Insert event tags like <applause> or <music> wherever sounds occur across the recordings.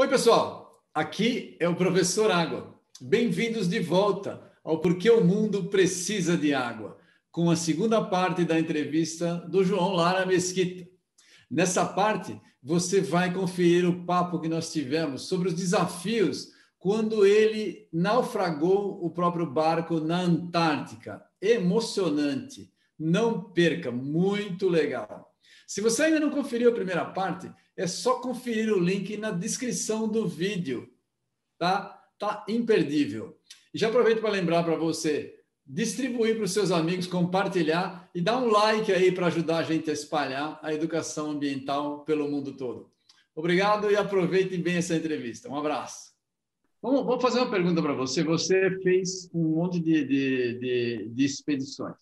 Oi, pessoal. Aqui é o professor Água. Bem-vindos de volta ao Porquê o Mundo Precisa de Água, com a segunda parte da entrevista do João Lara Mesquita. Nessa parte, você vai conferir o papo que nós tivemos sobre os desafios quando ele naufragou o próprio barco na Antártica. Emocionante. Não perca, muito legal. Se você ainda não conferiu a primeira parte, é só conferir o link na descrição do vídeo, tá? Tá imperdível. E já aproveito para lembrar para você distribuir para os seus amigos, compartilhar e dar um like aí para ajudar a gente a espalhar a educação ambiental pelo mundo todo. Obrigado e aproveite bem essa entrevista. Um abraço. Vamos, vamos fazer uma pergunta para você. Você fez um monte de, de, de, de expedições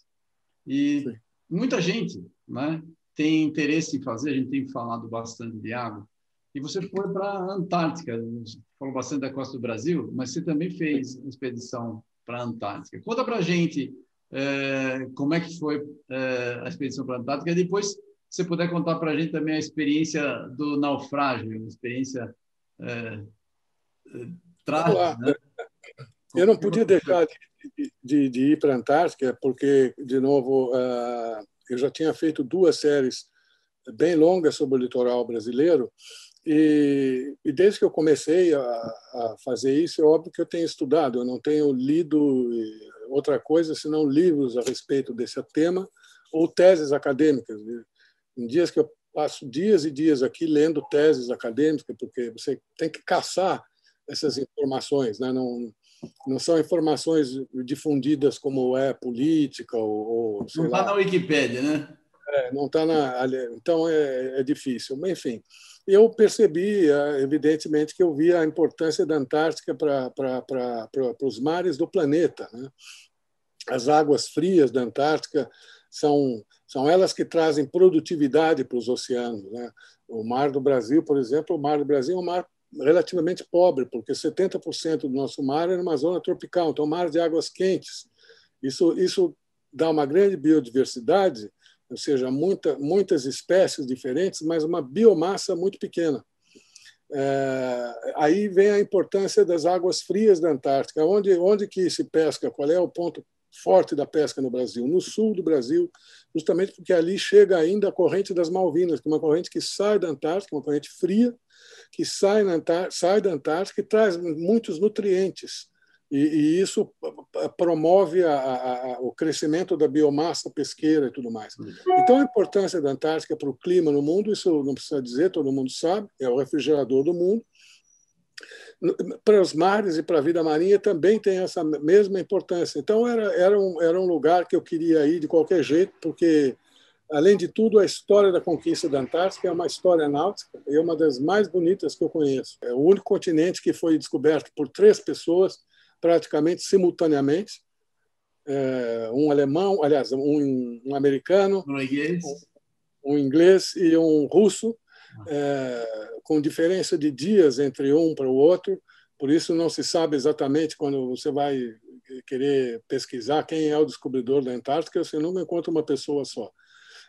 e Sim. muita gente, né? Tem interesse em fazer, a gente tem falado bastante de água, e você foi para a Antártica, falou bastante da costa do Brasil, mas você também fez expedição para a Antártica. Conta para a gente é, como é que foi é, a expedição para a Antártica, e depois, se você puder contar para a gente também a experiência do naufrágio, uma experiência é, trágica. Né? Eu não podia deixar de, de, de ir para a Antártica, porque, de novo, uh, eu já tinha feito duas séries bem longas sobre o litoral brasileiro e, e desde que eu comecei a, a, fazer isso, é óbvio que eu tenho estudado, eu não tenho lido outra coisa senão livros a respeito desse tema ou teses acadêmicas. Em dias que eu passo dias e dias aqui lendo teses acadêmicas, porque você tem que caçar essas informações, né? não, não são informações difundidas como é política ou, ou não está na Wikipédia, né? É, não está na. Então é, é, difícil. Mas, enfim, eu percebi, é, evidentemente, que eu via a importância da Antártica para os mares do planeta. Né? As águas frias da Antártica são, são elas que trazem produtividade para os oceanos. Né? O mar do Brasil, por exemplo, o mar do Brasil é um mar relativamente pobre, porque 70% do nosso mar é numa zona tropical, então mar de águas quentes. Isso, isso dá uma grande biodiversidade, ou seja, muita, muitas espécies diferentes, mas uma biomassa muito pequena. É, aí vem a importância das águas frias da Antártica. Onde, onde que se pesca? Qual é o ponto forte da pesca no Brasil? No sul do Brasil, justamente porque ali chega ainda a corrente das Malvinas, que é uma corrente que sai da Antártica, uma corrente fria, que sai, na sai da Antártica e traz muitos nutrientes. E, e isso promove a, a, o crescimento da biomassa pesqueira e tudo mais. Então, a importância da Antártica para o clima no mundo, isso não precisa dizer, todo mundo sabe, é o refrigerador do mundo. Para os mares e para a vida marinha também tem essa mesma importância. Então, era, era, um, era um lugar que eu queria ir de qualquer jeito, porque Além de tudo, a história da conquista da Antártica é uma história náutica e é uma das mais bonitas que eu conheço. É o único continente que foi descoberto por três pessoas praticamente simultaneamente. É, um alemão, aliás, um, um americano, um inglês. Um, um inglês e um russo, é, com diferença de dias entre um para o outro. Por isso não se sabe exatamente quando você vai querer pesquisar quem é o descobridor da Antártica, você nunca encontra uma pessoa só.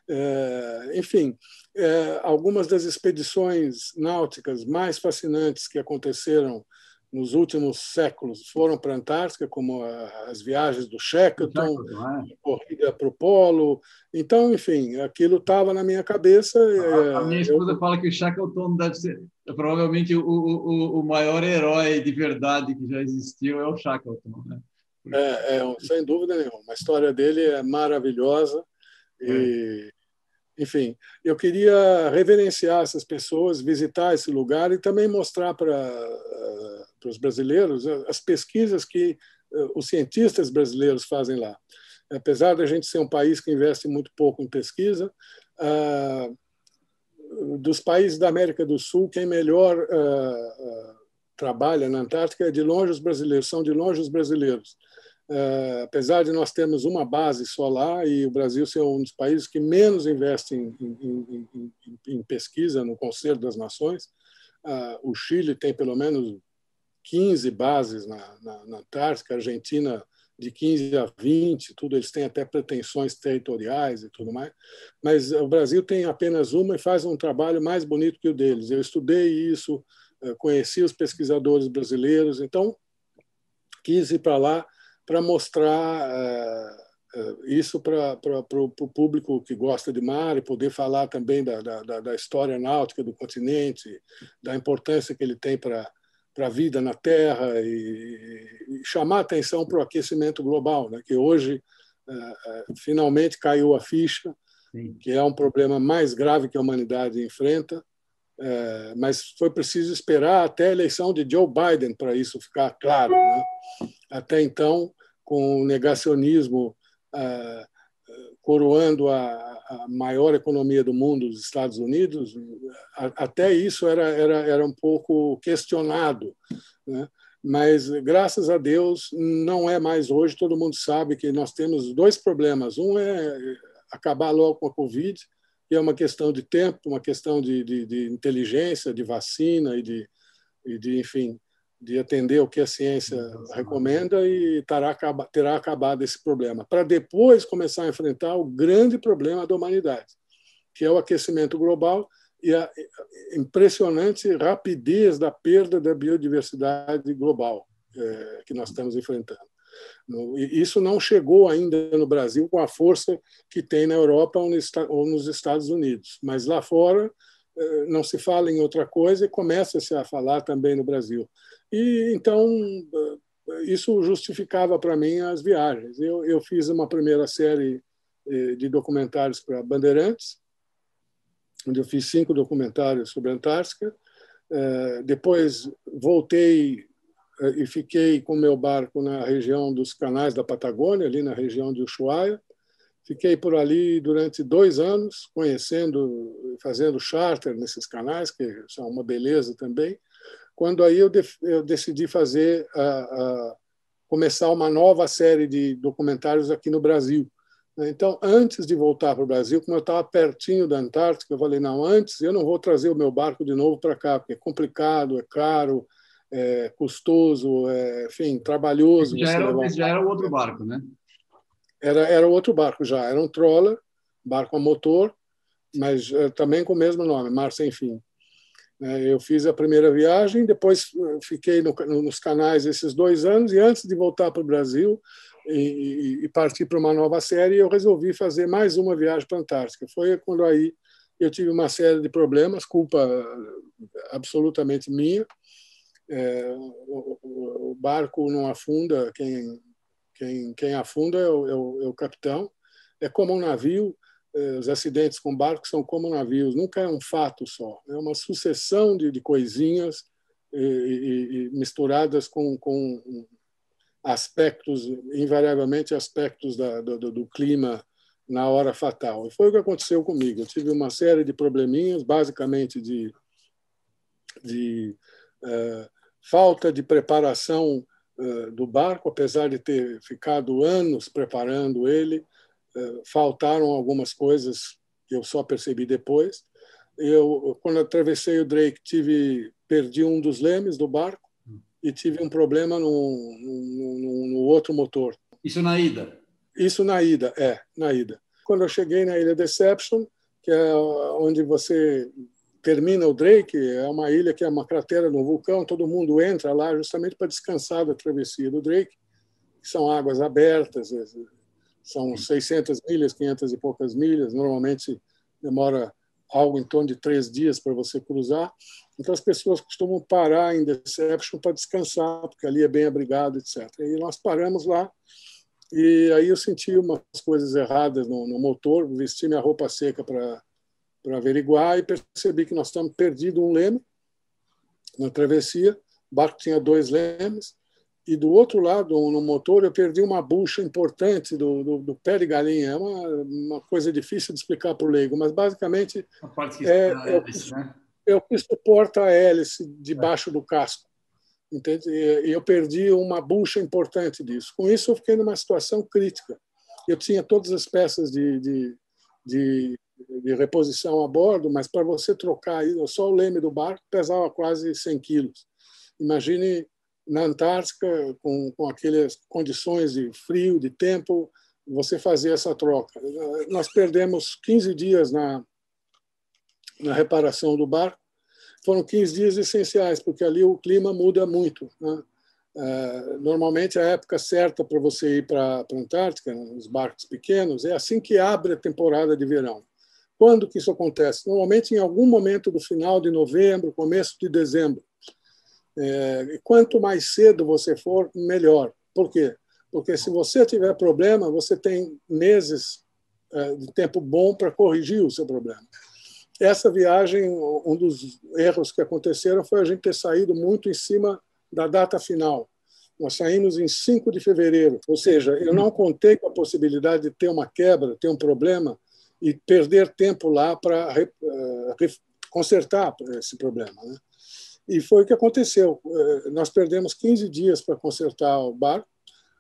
É, enfim, é, algumas das expedições náuticas mais fascinantes que aconteceram nos últimos séculos foram para a Antártica, como as viagens do Shackleton, a corrida para o Polo. Então, enfim, aquilo estava na minha cabeça. A, a minha esposa eu... fala que o Shackleton deve ser provavelmente o, o, o maior herói de verdade que já existiu é o Shackleton, né? É, é, sem dúvida nenhuma. A história dele é maravilhosa. E, enfim, eu queria reverenciar essas pessoas, visitar esse lugar e também mostrar para, uh, para os brasileiros as pesquisas que uh, os cientistas brasileiros fazem lá. Apesar da gente ser um país que investe muito pouco em pesquisa, uh, dos países da América do Sul, quem melhor trabalha na Antártica é de longe os brasileiros, são de longe os brasileiros. Uh, apesar de nós termos uma base só lá e o Brasil ser um dos países que menos investe em, em, em, em pesquisa no Conselho das Nações, uh, o Chile tem pelo menos 15 bases na, na, na, Antártica, a Argentina de 15 a 20, tudo eles têm até pretensões territoriais e tudo mais, mas o Brasil tem apenas uma e faz um trabalho mais bonito que o deles. Eu estudei isso conheci os pesquisadores brasileiros, então quis ir para lá para mostrar isso para o público que gosta de mar e poder falar também da, da, da história náutica do continente, da importância que ele tem para a vida na Terra e, e chamar atenção para o aquecimento global, né? que hoje uh, finalmente caiu a ficha, Sim. que é um problema mais grave que a humanidade enfrenta, uh, mas foi preciso esperar até a eleição de Joe Biden para isso ficar claro. Né? Até então, com o negacionismo uh, coroando a, maior economia do mundo, os Estados Unidos, até isso era, era, era um pouco questionado. Né? Mas, graças a Deus, não é mais hoje. Todo mundo sabe que nós temos dois problemas. Um é acabar logo com a Covid, que é uma questão de tempo, uma questão de, de, de inteligência, de vacina e de, e de enfim, de atender o que a ciência recomenda e terá, terá acabado esse problema, para depois começar a enfrentar o grande problema da humanidade, que é o aquecimento global e a impressionante rapidez da perda da biodiversidade global é, que nós estamos enfrentando. Isso não chegou ainda no Brasil com a força que tem na Europa ou nos Estados Unidos, mas lá fora eh, não se fala em outra coisa e começa-se a falar também no Brasil. E então eh, isso justificava para mim as viagens. Eu, eu fiz uma primeira série eh, de documentários para Bandeirantes, onde eu fiz cinco documentários sobre a Antártica. Eh, depois voltei e fiquei com meu barco na região dos canais da Patagônia, ali na região de Ushuaia. Fiquei por ali durante dois anos, conhecendo, fazendo charter nesses canais, que são uma beleza também quando aí eu, de, eu decidi fazer começar uma nova série de documentários aqui no Brasil. Então, antes de voltar para o Brasil, como eu estava pertinho da Antártica, eu falei: não, antes eu não vou trazer o meu barco de novo para cá, porque é complicado, é caro, é custoso, é, enfim, trabalhoso. Já era, já era outro barco, né? Era, era outro barco já, era um trawler, barco a motor, mas é, também com o mesmo nome, Mar Sem Fim. Né, eu fiz a primeira viagem, depois eh, fiquei no, nos canais esses dois anos, e antes de voltar para o Brasil e, e partir para uma nova série, eu resolvi fazer mais uma viagem para a Antártica. Foi quando aí eu tive uma série de problemas, culpa absolutamente minha. É, o, o, barco não afunda, quem, quem, quem afunda é o, é o, é o capitão. É como um navio, eh, os acidentes com barcos são como navios, nunca é um fato só, é uma sucessão de, de coisinhas e, e, e misturadas com, com, aspectos, invariavelmente aspectos da, do, do, clima na hora fatal. E foi o que aconteceu comigo. Eu tive uma série de probleminhas, basicamente de, de uh, falta de preparação uh, do barco, apesar de ter ficado anos preparando ele, eh, faltaram algumas coisas que eu só percebi depois. Eu, quando atravessei o Drake, tive perdi um dos lemes do barco e tive um problema no, no, no outro motor. Isso na ida? Isso na ida, é, na ida. Quando eu cheguei na ilha Deception, que é onde você termina o Drake, é uma ilha que é uma cratera de um vulcão, todo mundo entra lá justamente para descansar da travessia do Drake, que são águas abertas, são 600 milhas, 500 e poucas milhas. Normalmente demora algo em torno de três dias para você cruzar. Então as pessoas costumam parar em Deception para descansar, porque ali é bem abrigado, etc. E nós paramos lá e aí eu senti umas coisas erradas no, no motor, vesti minha roupa seca para para averiguar e percebi que nós estamos perdido um leme na travessia. O barco tinha dois lemes e do outro lado, no motor, eu perdi uma bucha importante do, do, do pé de galinha. É uma, uma coisa difícil de explicar para o leigo, mas basicamente é, é, hélice, né? é o que suporta a hélice debaixo é. do casco. Entende? E eu perdi uma bucha importante disso. Com isso, eu fiquei numa situação crítica. Eu tinha todas as peças de, de, de, de reposição a bordo, mas para você trocar só o leme do barco pesava quase 100 quilos. Imagine na Antártica, com, com aquelas condições de frio, de tempo, você fazer essa troca. Nós perdemos 15 dias na, na reparação do barco. foram 15 dias essenciais, porque ali o clima muda muito. Né? É, normalmente, a época certa para você ir para a Antártica, nos barcos pequenos, é assim que abre a temporada de verão. Quando que isso acontece? Normalmente em algum momento do final de novembro, começo de dezembro. É, quanto mais cedo você for, melhor. Por quê? Porque se você tiver problema, você tem meses é, de tempo bom para corrigir o seu problema. Essa viagem, um dos erros que aconteceram foi a gente ter saído muito em cima da data final. Nós saímos em 5 de fevereiro, ou seja, eu não contei com a possibilidade de ter uma quebra, ter um problema e perder tempo lá para uh, consertar esse problema. Né? E foi o que aconteceu. Uh, nós perdemos 15 dias para consertar o barco.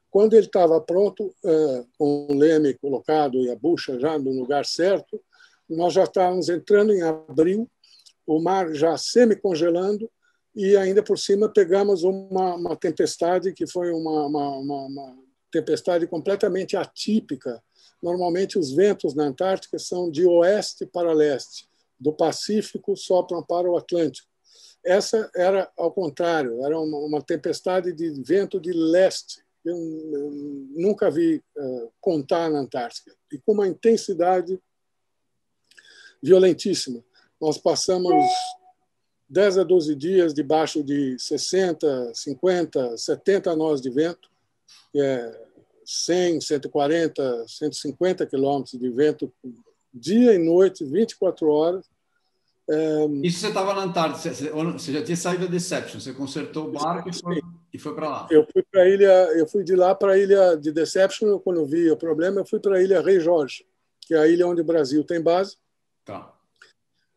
Quando ele estava pronto, uh, com o leme colocado e a bucha já no lugar certo, nós já estávamos entrando em abril, o mar já semi-congelando, e ainda por cima pegamos uma, uma tempestade que foi uma, uma, uma, tempestade completamente atípica. Normalmente os ventos na Antártica são de oeste para leste, do Pacífico sopram para o Atlântico. Essa era ao contrário, era uma, tempestade de vento de leste. Eu, eu nunca vi uh, contar na Antártica e com uma intensidade violentíssima. Nós passamos 10 a 12 dias debaixo de 60, 50, 70 nós de vento, que é 100, 140, 150 quilômetros de vento dia e noite, 24 horas. É... Isso você estava na Antártida, você já tinha saído da Deception, você consertou o barco e foi, e foi para lá. Eu fui para ilha, eu fui de lá para a ilha de Deception, quando vi o problema, eu fui para a ilha Rei Jorge, que é a ilha onde o Brasil tem base. Tá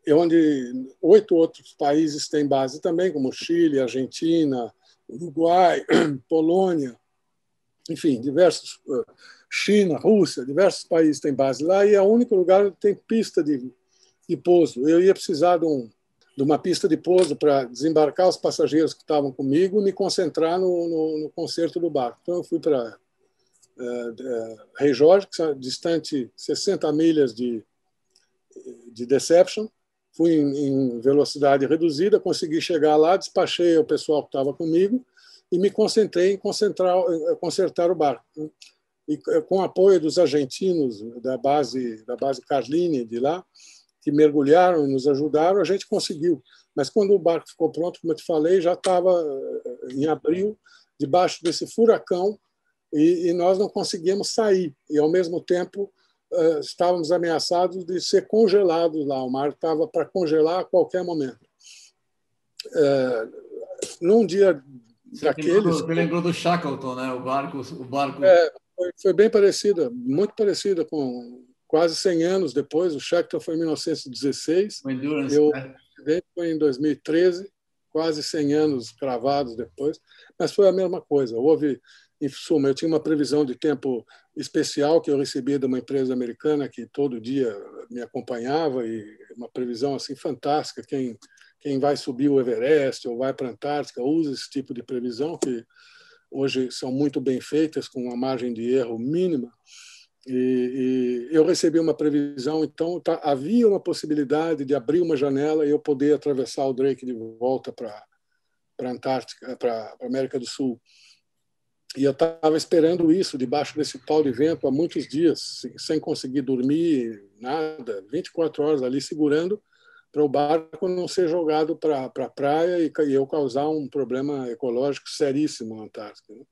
onde oito outros países têm base também, como Chile, Argentina, Uruguai, <clears throat> Polônia, enfim, diversos, eh, China, Rússia, diversos países têm base lá e é o único lugar que tem pista de, de pouso. Eu ia precisar de, um, de uma pista de pouso para desembarcar os passageiros que estavam comigo e me concentrar no, no, no do barco. Então eu fui para uh, uh, Rei Jorge, que é distante 60 milhas de, de Deception, fui em, velocidade reduzida, consegui chegar lá, despachei o pessoal que estava comigo e me concentrei em concentrar, eh, consertar o barco. E com o apoio dos argentinos da base da base Carline de lá, que mergulharam e nos ajudaram, a gente conseguiu. Mas quando o barco ficou pronto, como eu te falei, já estava eh, em abril, debaixo desse furacão, e, e nós não conseguíamos sair. E, ao mesmo tempo, uh, estávamos ameaçados de ser congelados lá. O mar estava para congelar a qualquer momento. Uh, num dia Você daqueles. Você lembrou do Shackleton, né? O barco. O barco... É, foi, foi, bem parecida, muito parecida com quase 100 anos depois. O Shackleton foi em 1916. O Endurance, eu né? foi em 2013, quase 100 anos cravados depois. Mas foi a mesma coisa. Houve em suma, eu tinha uma previsão de tempo especial que eu recebia de uma empresa americana que todo dia me acompanhava e uma previsão assim fantástica. Quem quem vai subir o Everest ou vai para a Antártica usa esse tipo de previsão que hoje são muito bem feitas com uma margem de erro mínima. E, e eu recebi uma previsão, então tá, havia uma possibilidade de abrir uma janela e eu poder atravessar o Drake de volta para para Antártica, para América do Sul. E eu estava esperando isso debaixo desse pau de vento há muitos dias, sem conseguir dormir, nada, 24 horas ali segurando para o barco não ser jogado para a pra praia e, e, eu causar um problema ecológico seríssimo na Antártica. Né?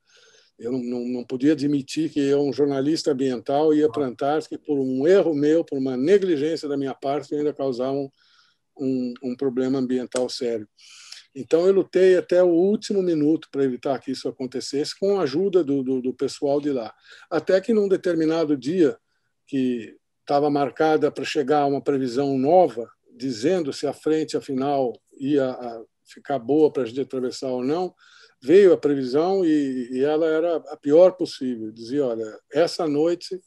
Eu não, não, podia admitir que eu, um jornalista ambiental, ia para a Antártica por um erro meu, por uma negligência da minha parte, ainda causar um, um, um problema ambiental sério. Então, eu lutei até o último minuto para evitar que isso acontecesse, com a ajuda do, do, do pessoal de lá. Até que, num determinado dia, que estava marcada para chegar uma previsão nova, dizendo se a frente, afinal, ia ficar boa para a gente atravessar ou não, veio a previsão e, e ela era a pior possível. Dizia: olha, essa noite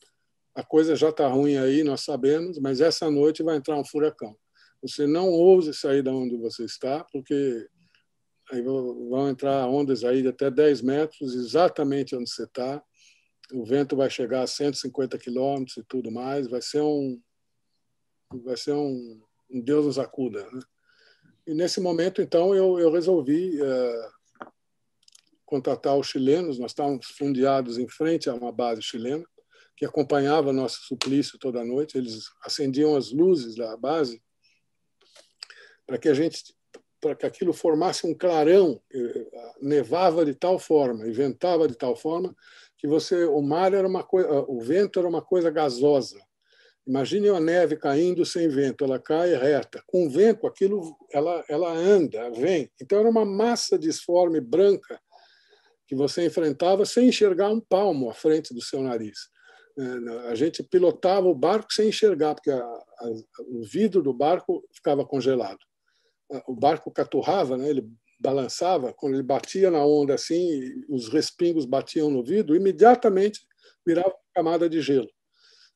a coisa já está ruim aí, nós sabemos, mas essa noite vai entrar um furacão. Você não ouse sair da onde você está, porque aí vão entrar ondas aí de até 10 metros, exatamente onde você está. O vento vai chegar a 150 quilômetros e tudo mais. Vai ser um, vai ser um, um Deus nos acuda. Né? E nesse momento, então, eu, eu resolvi uh, contatar os chilenos. Nós estávamos fundeados em frente a uma base chilena que acompanhava nosso suplício toda noite. Eles acendiam as luzes da base para que a gente para que aquilo formasse um clarão, nevava de tal forma, ventava de tal forma que você o mar era uma coisa, o vento era uma coisa gasosa. Imagine a neve caindo sem vento, ela cai reta. Com vento, aquilo ela ela anda, vem. Então era uma massa disforme branca que você enfrentava sem enxergar um palmo à frente do seu nariz. É, a gente pilotava o barco sem enxergar, porque a, a, o vidro do barco ficava congelado o barco caturrava, né? ele balançava, quando ele batia na onda assim, os respingos batiam no vidro, imediatamente virava uma camada de gelo.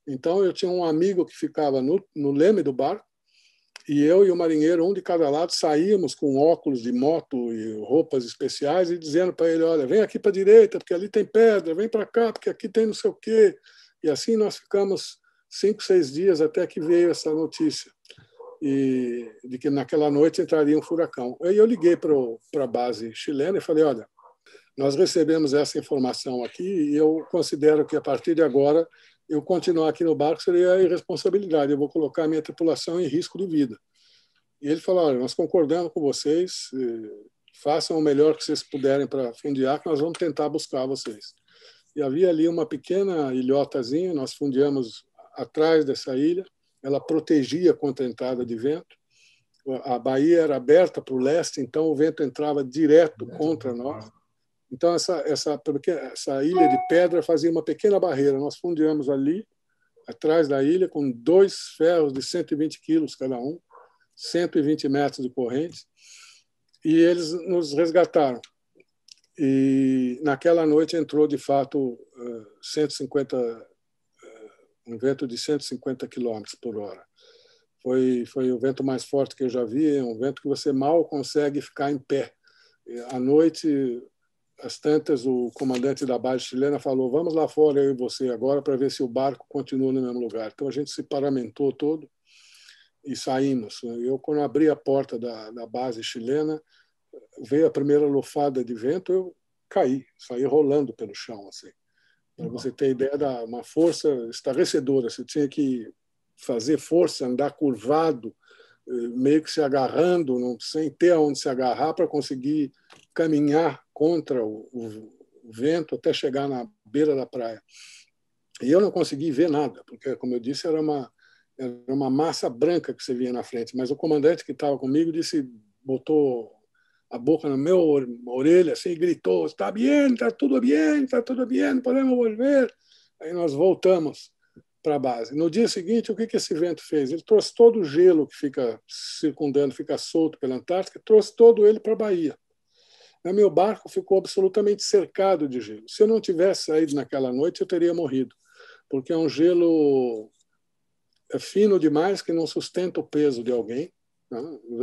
Então eu tinha um amigo que ficava no, no leme do barco e eu e o marinheiro, um de cada lado, saíamos com óculos de moto e roupas especiais e dizendo para ele: olha, vem aqui para a direita, porque ali tem pedra, vem para cá, porque aqui tem não sei o quê. E assim nós ficamos cinco, seis dias até que veio essa notícia e de que naquela noite entraria um furacão. Aí eu liguei para a base chilena e falei: olha, nós recebemos essa informação aqui e eu considero que a partir de agora eu continuar aqui no barco seria irresponsabilidade. Eu vou colocar a minha tripulação em risco de vida. E ele falou: olha, nós concordamos com vocês, façam o melhor que vocês puderem para fundear, que nós vamos tentar buscar vocês. E havia ali uma pequena ilhotazinha, nós fundeamos atrás dessa ilha ela protegia contra a entrada de vento. A baía era aberta para o leste, então o vento entrava direto contra nós. Então essa essa essa ilha de pedra fazia uma pequena barreira. Nós fundiamos ali atrás da ilha com dois ferros de 120 quilos cada um, 120 metros de corrente, e eles nos resgataram. E naquela noite entrou de fato 150 um vento de 150 km por hora. Foi, foi o vento mais forte que eu já vi, é um vento que você mal consegue ficar em pé. À noite, às tantas, o comandante da base chilena falou: Vamos lá fora, eu e você, agora, para ver se o barco continua no mesmo lugar. Então a gente se paramentou todo e saímos. Eu, quando abri a porta da, da base chilena, veio a primeira lufada de vento, eu caí, saí rolando pelo chão. assim para você ter ideia da uma força estarrecedora. Você tinha que fazer força, andar curvado, eh, meio que se agarrando, não, sem ter aonde se agarrar para conseguir caminhar contra o, o, vento até chegar na beira da praia. E eu não consegui ver nada, porque, como eu disse, era uma, era uma massa branca que você via na frente. Mas o comandante que estava comigo disse, botou a boca na minha orelha, assim, e gritou: Está bem, está tudo bem, está tudo bem, podemos volver. Aí nós voltamos para a base. No dia seguinte, o que, que esse vento fez? Ele trouxe todo o gelo que fica circundando, fica solto pela Antártica, trouxe todo ele para a Bahia. Meu barco ficou absolutamente cercado de gelo. Se eu não tivesse saído naquela noite, eu teria morrido, porque é um gelo é fino demais que não sustenta o peso de alguém. Né?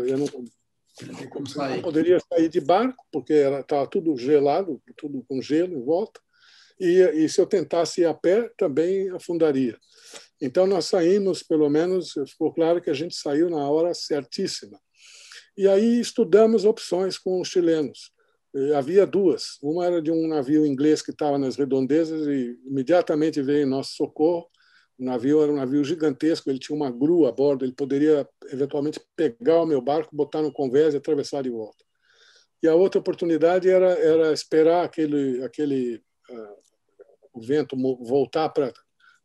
Eu não, não poderia sair de barco, porque estava tudo gelado, tudo com gelo em volta. E, e, se eu tentasse ir a pé, também afundaria. Então, nós saímos, pelo menos, ficou claro que a gente saiu na hora certíssima. E aí estudamos opções com os chilenos. E havia duas. Uma era de um navio inglês que estava nas redondezas e imediatamente veio em nosso socorro o navio era um navio gigantesco, ele tinha uma grua a bordo, ele poderia eventualmente pegar o meu barco, botar no convés e atravessar de volta. E a outra oportunidade era, era esperar aquele, aquele uh, o vento voltar para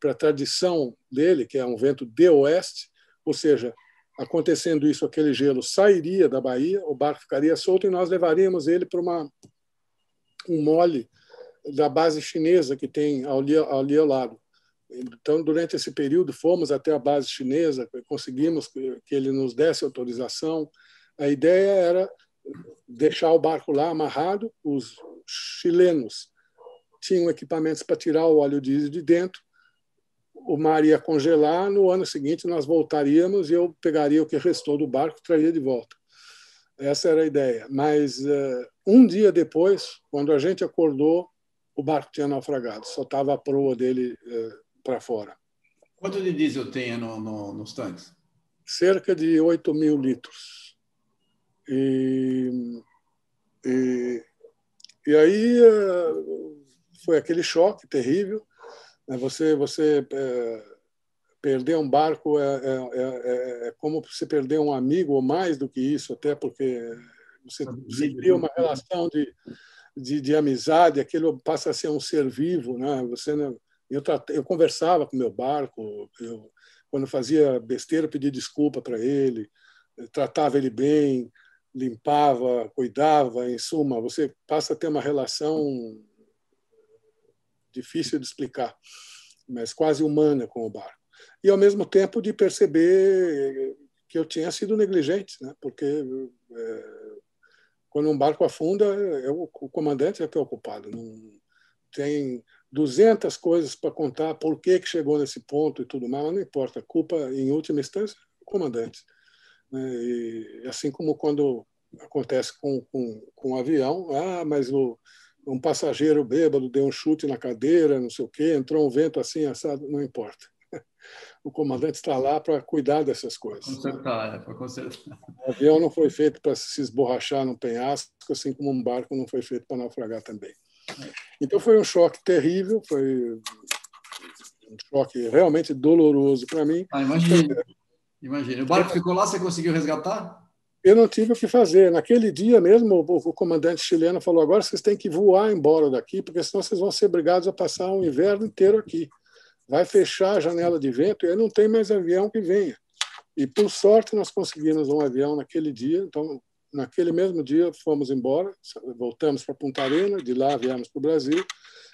a tradição dele, que é um vento de oeste, ou seja, acontecendo isso, aquele gelo sairia da Bahia, o barco ficaria solto e nós levaríamos ele para uma um mole da base chinesa que tem ali, ali ao lado. Então, durante esse período, fomos até a base chinesa, conseguimos que ele nos desse autorização. A ideia era deixar o barco lá amarrado. Os chilenos tinham equipamentos para tirar o óleo diesel de dentro. O mar ia congelar. No ano seguinte, nós voltaríamos e eu pegaria o que restou do barco e traria de volta. Essa era a ideia. Mas uh, um dia depois, quando a gente acordou, o barco tinha naufragado. Só estava a proa dele uh, para fora. Quanto de diesel tem no, no, nos tanques? Cerca de 8 mil litros. E, e, e aí eh, foi aquele choque terrível. Né? Você, você é, perder um barco é, é, é, é, como você perder um amigo, ou mais do que isso, até porque você, você cria uma relação de, de, de, amizade, aquilo passa a ser um ser vivo. Né? Você, eu, eu conversava com meu barco, eu, quando fazia besteira, pedia desculpa para ele, tratava ele bem, limpava, cuidava, em suma, você passa a ter uma relação difícil de explicar, mas quase humana com o barco. E, ao mesmo tempo, de perceber que eu tinha sido negligente, né? porque é, quando um barco afunda, é o, comandante é que o culpado. Não, tem 200 coisas para contar por que, que chegou nesse ponto e tudo mais, mas não importa. A culpa, em última instância, é o comandante. Né? E, assim como quando acontece com, com, com um avião, ah, mas o, um passageiro bêbado deu um chute na cadeira, não sei o quê, entrou um vento assim, assado, não importa. <laughs> O comandante está lá para cuidar dessas coisas. Consertar, é, para consertar. O avião não foi feito para se esborrachar num penhasco, assim como um barco não foi feito para naufragar também. Então foi um choque terrível, foi um choque realmente doloroso para mim. Ah, imagina. Imagina. O barco ficou lá, você conseguiu resgatar? Eu não tive o que fazer. Naquele dia mesmo, o, o, comandante chileno falou: agora vocês têm que voar embora daqui, porque senão vocês vão ser obrigados a passar o inverno inteiro aqui. Vai fechar a janela de vento e aí não tem mais avião que venha. E, por sorte, nós conseguimos um avião naquele dia. Então, naquele mesmo dia, fomos embora, voltamos para Punta Arena, de lá viemos para o Brasil.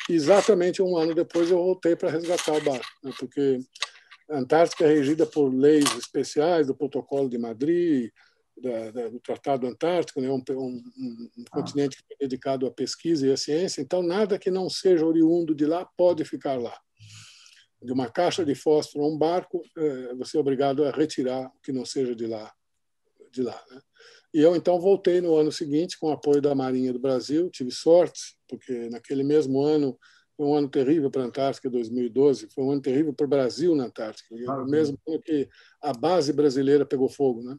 E exatamente um ano depois, eu voltei para resgatar o barco, né? porque a Antártica é regida por leis especiais do Protocolo de Madrid, da, da, do Tratado Antártico, né? um, um, um ah. continente que é dedicado à pesquisa e à ciência, então nada que não seja oriundo de lá pode ficar lá. De uma caixa de fósforo a um barco, é, você é obrigado a retirar o que não seja de lá. De lá né? E eu então voltei no ano seguinte com o apoio da Marinha do Brasil, tive sorte, porque naquele mesmo ano foi um ano terrível para a Antártica, 2012, foi um ano terrível para o Brasil na Antártica, ah, mesmo que a base brasileira pegou fogo, né?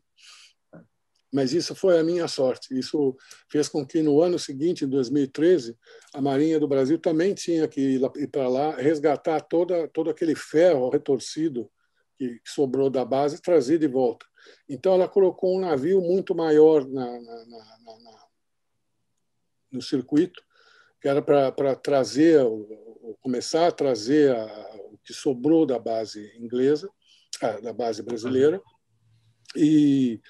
Mas isso foi a minha sorte. Isso fez com que no ano seguinte, em 2013, a Marinha do Brasil também tinha que ir para lá resgatar toda, todo aquele ferro retorcido que sobrou da base e trazer de volta. Então, ela colocou um navio muito maior na, na, na, no circuito, que era para trazer, começar a trazer a, o que sobrou da base inglesa, da base brasileira, e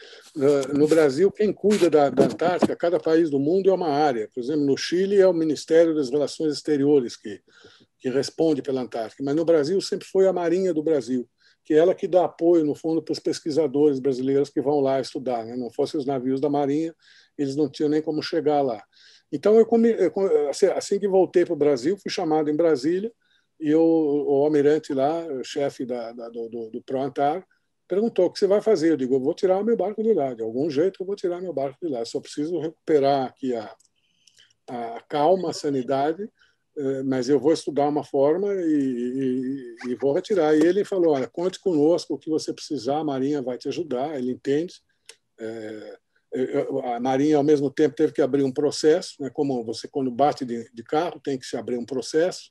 no Brasil, quem cuida da, da, Antártica, cada país do mundo é uma área. Por exemplo, no Chile é o Ministério das Relações Exteriores que, que responde pela Antártica, mas no Brasil sempre foi a Marinha do Brasil, que é ela que dá apoio, no fundo, para os pesquisadores brasileiros que vão lá estudar. Né? Não fossem os navios da Marinha, eles não tinham nem como chegar lá. Então, eu, assim, assim que voltei para o Brasil, fui chamado em Brasília, e eu, o almirante lá, chefe da, da, do, do, do ProAntar, perguntou o que você vai fazer. Eu digo, eu vou tirar meu barco de lá. De algum jeito eu vou tirar meu barco de lá. Só preciso recuperar aqui a, a calma, a sanidade, eh, mas eu vou estudar uma forma e, e, e, vou retirar. E ele falou, olha, conte conosco, o que você precisar, a Marinha vai te ajudar. Ele entende. É, a Marinha, ao mesmo tempo, teve que abrir um processo, né? como você, quando bate de, de carro, tem que se abrir um processo.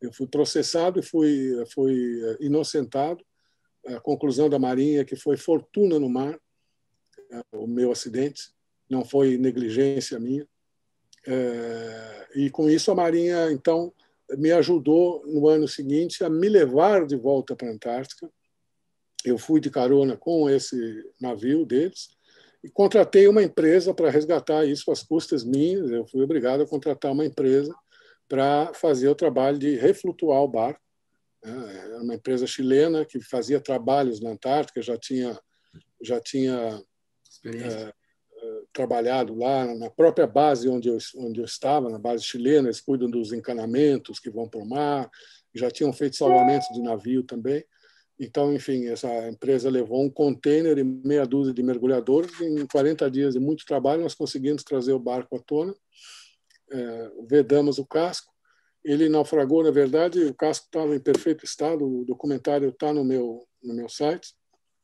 Eu fui processado e fui, fui eh, inocentado a conclusão da Marinha que foi fortuna no mar, é, o meu acidente, não foi negligência minha. É, e com isso a Marinha, então, me ajudou no ano seguinte a me levar de volta para a Antártica. Eu fui de carona com esse navio deles e contratei uma empresa para resgatar isso às custas minhas. Eu fui obrigado a contratar uma empresa para fazer o trabalho de reflutuar o barco? Era uma empresa chilena que fazia trabalhos na Antártica, já tinha, já tinha é, trabalhado lá na própria base onde eu, onde eu estava, na base chilena, eles cuidam dos encanamentos que vão para o mar, já tinham feito salvamentos de navio também. Então, enfim, essa empresa levou um container e meia dúzia de mergulhadores. Em 40 dias de muito trabalho, nós conseguimos trazer o barco à tona, é, vedamos o casco ele naufragou, na verdade, o casco estava em perfeito estado, o documentário está no meu, no meu site,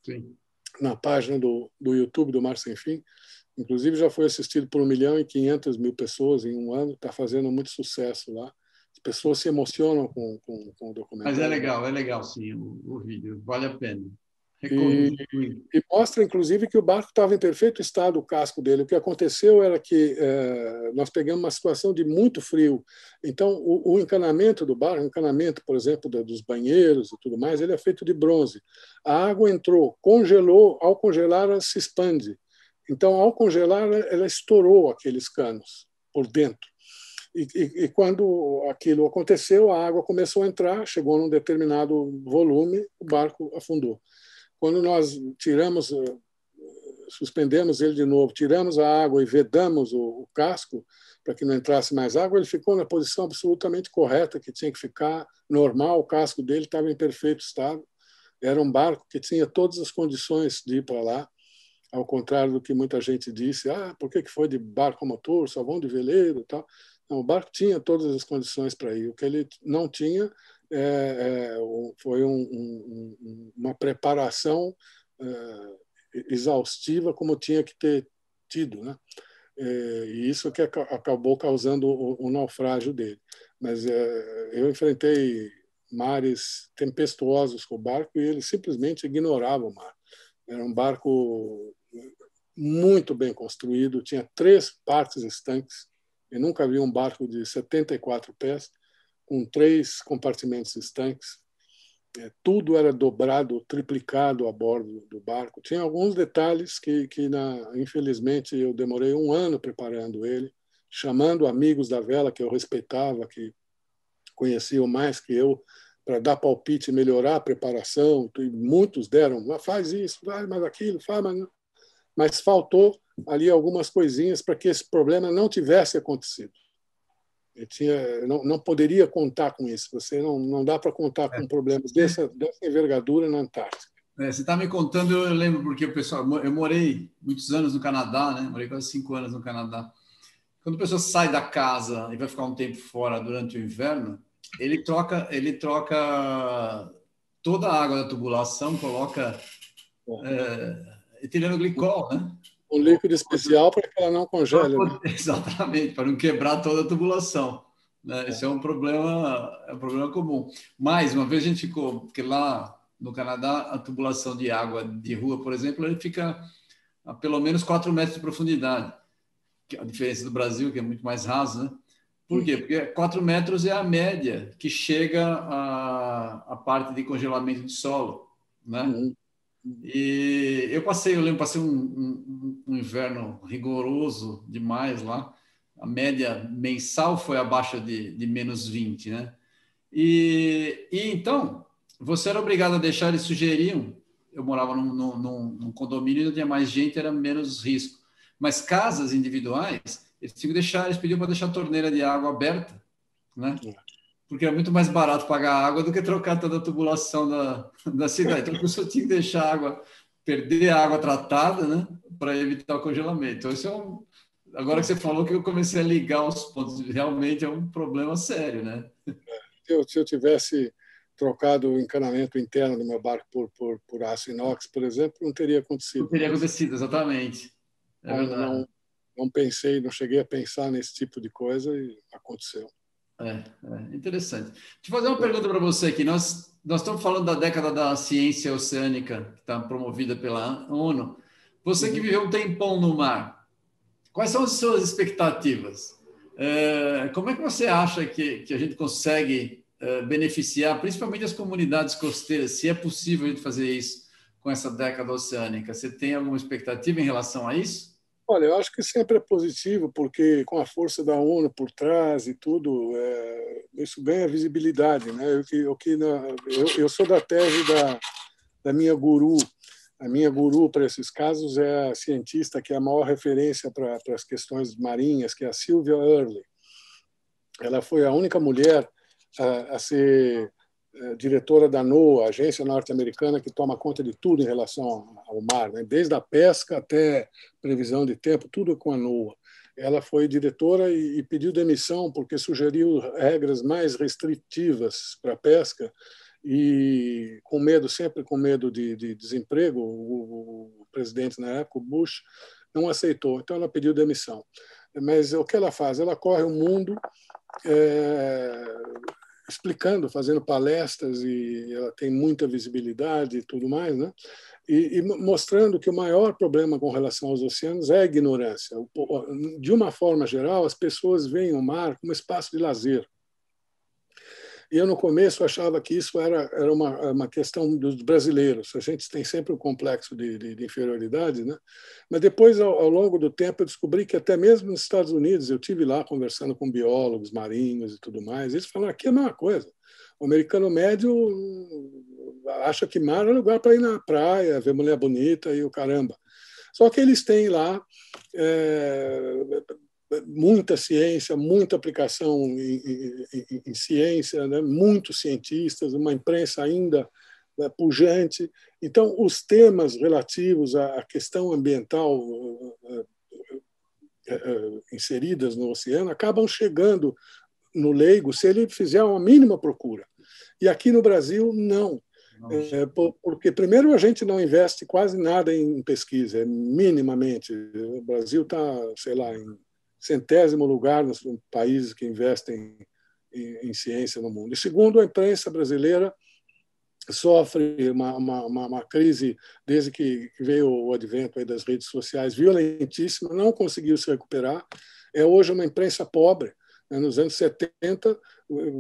Sim. na página do, do YouTube do Mar Sem Fim. Inclusive já foi assistido por 1 milhão e 500 mil pessoas em um ano, está fazendo muito sucesso lá. As pessoas se emocionam com, com, com o documentário. Mas é legal, é legal sim o, o vídeo, vale a pena. E, e, mostra, inclusive, que o barco estava em perfeito estado, o casco dele. O que aconteceu era que é, nós pegamos uma situação de muito frio. Então, o, o encanamento do barco, o encanamento, por exemplo, da, dos banheiros e tudo mais, ele é feito de bronze. A água entrou, congelou, ao congelar, ela se expande. Então, ao congelar, ela estourou aqueles canos por dentro. E, e, e, quando aquilo aconteceu, a água começou a entrar, chegou num determinado volume, o barco afundou. Quando nós tiramos, eh, suspendemos ele de novo, tiramos a água e vedamos o, o casco para que não entrasse mais água, ele ficou na posição absolutamente correta que tinha que ficar, normal, o casco dele estava em perfeito estado. Era um barco que tinha todas as condições de ir para lá, ao contrário do que muita gente disse, ah, por que foi de barco a motor, só vão de veleiro e tal. Não, o barco tinha todas as condições para ir. O que ele não tinha é, é, foi um, um, uma preparação é, exaustiva como tinha que ter tido, né? É, e isso que acabou causando o, o naufrágio dele. Mas eu enfrentei mares tempestuosos com o barco e ele simplesmente ignorava o mar. Era um barco muito bem construído, tinha três partes estanques. Eu nunca vi um barco de 74 pés com três compartimentos estanques. É, tudo era dobrado, triplicado a bordo do barco. Tinha alguns detalhes que, que na, infelizmente, eu demorei um ano preparando ele, chamando amigos da vela que eu respeitava, que conheciam mais que eu, para dar palpite, melhorar a preparação. E muitos deram, faz isso, faz mais aquilo, faz mais. Mas faltou ali algumas coisinhas para que esse problema não tivesse acontecido. Eu tinha, não, não poderia contar com isso. Você não, não dá para contar com é. problemas dessa, dessa envergadura na Antártica. É, você está me contando, eu lembro porque o pessoal, eu morei muitos anos no Canadá, né? Morei quase cinco anos no Canadá. Quando a pessoa sai da casa e vai ficar um tempo fora durante o inverno, ele troca, ele troca toda a água da tubulação, coloca é, etileno glicol, né? Um líquido especial para que ela não congele. Né? <laughs> Exatamente, para não quebrar toda a tubulação. Né? Esse é um problema, é um problema comum. Mais uma vez a gente ficou, porque lá no Canadá a tubulação de água de rua, por exemplo, ele fica a pelo menos 4 metros de profundidade, que é a diferença do Brasil, que é muito mais raso, né? Por quê? Porque 4 metros é a média que chega a, a parte de congelamento de solo, né? Uhum. E eu passei, eu lembro, passei um, um, um, inverno rigoroso demais lá. A média mensal foi abaixo de, de menos 20, né? E, e, então, você era obrigado a deixar, eles sugeriam, eu morava num, num, num condomínio, não tinha mais gente, era menos risco. Mas casas individuais, eles tinham que deixar, eles pediam para deixar a torneira de água aberta, né? Porque é muito mais barato pagar água do que trocar toda a tubulação da, da cidade. Então, a pessoa tinha que deixar a água, perder a água tratada, né, para evitar o congelamento. Então, isso é um, agora que você falou que eu comecei a ligar os pontos, realmente é um problema sério, né? Se eu, se eu tivesse trocado o encanamento interno do meu barco por, por, por aço inox, por exemplo, não teria acontecido. Não teria acontecido, exatamente. É não, não, não pensei, não cheguei a pensar nesse tipo de coisa e aconteceu. É, é interessante. Deixa eu fazer uma pergunta para você aqui. Nós, nós estamos falando da década da ciência oceânica, que está promovida pela ONU. Você que uhum. viveu um tempão no mar, quais são as suas expectativas? É, como é que você acha que, que a gente consegue é, beneficiar, principalmente as comunidades costeiras, se é possível a gente fazer isso com essa década oceânica? Você tem alguma expectativa em relação a isso? Olha, eu acho que sempre é positivo, porque com a força da ONU por trás e tudo, é, isso ganha visibilidade. Né? Eu, eu, eu, eu sou da tese da, da minha guru. A minha guru para esses casos é a cientista que é a maior referência para, as questões marinhas, que é a Sylvia Earle. Ela foi a única mulher a, a ser diretora da NOAA, agência norte-americana que toma conta de tudo em relação ao mar, né? desde a pesca até previsão de tempo, tudo com a NOAA. Ela foi diretora e, pediu demissão porque sugeriu regras mais restritivas para a pesca e com medo, sempre com medo de, de desemprego, o, o, presidente na época, o Bush, não aceitou. Então, ela pediu demissão. Mas o que ela faz? Ela corre o mundo é, explicando, fazendo palestras, e ela tem muita visibilidade e tudo mais, né? E, e, mostrando que o maior problema com relação aos oceanos é a ignorância. De uma forma geral, as pessoas veem o mar como espaço de lazer. E eu, no começo, achava que isso era, era uma, uma questão dos brasileiros. A gente tem sempre um complexo de, de, de inferioridade, né? Mas depois, ao, ao, longo do tempo, eu descobri que até mesmo nos Estados Unidos, eu tive lá conversando com biólogos marinhos e tudo mais, eles falaram aqui é a mesma coisa. O americano médio acha que mar é lugar para ir na praia, ver mulher bonita e o caramba. Só que eles têm lá é, muita ciência, muita aplicação em, em, em ciência, né? muitos cientistas, uma imprensa ainda né, pujante. Então, os temas relativos à questão ambiental uh, uh, inseridas no oceano acabam chegando no leigo se ele fizer uma mínima procura. E aqui no Brasil, não. É, porque, primeiro, a gente não investe quase nada em pesquisa, minimamente. O Brasil está, sei lá, em centésimo lugar nos países que investem em, em ciência no mundo. E segundo, a imprensa brasileira sofre uma, uma, uma, crise desde que veio o advento das redes sociais violentíssima, não conseguiu se recuperar. É hoje uma imprensa pobre. Né? Nos anos 70,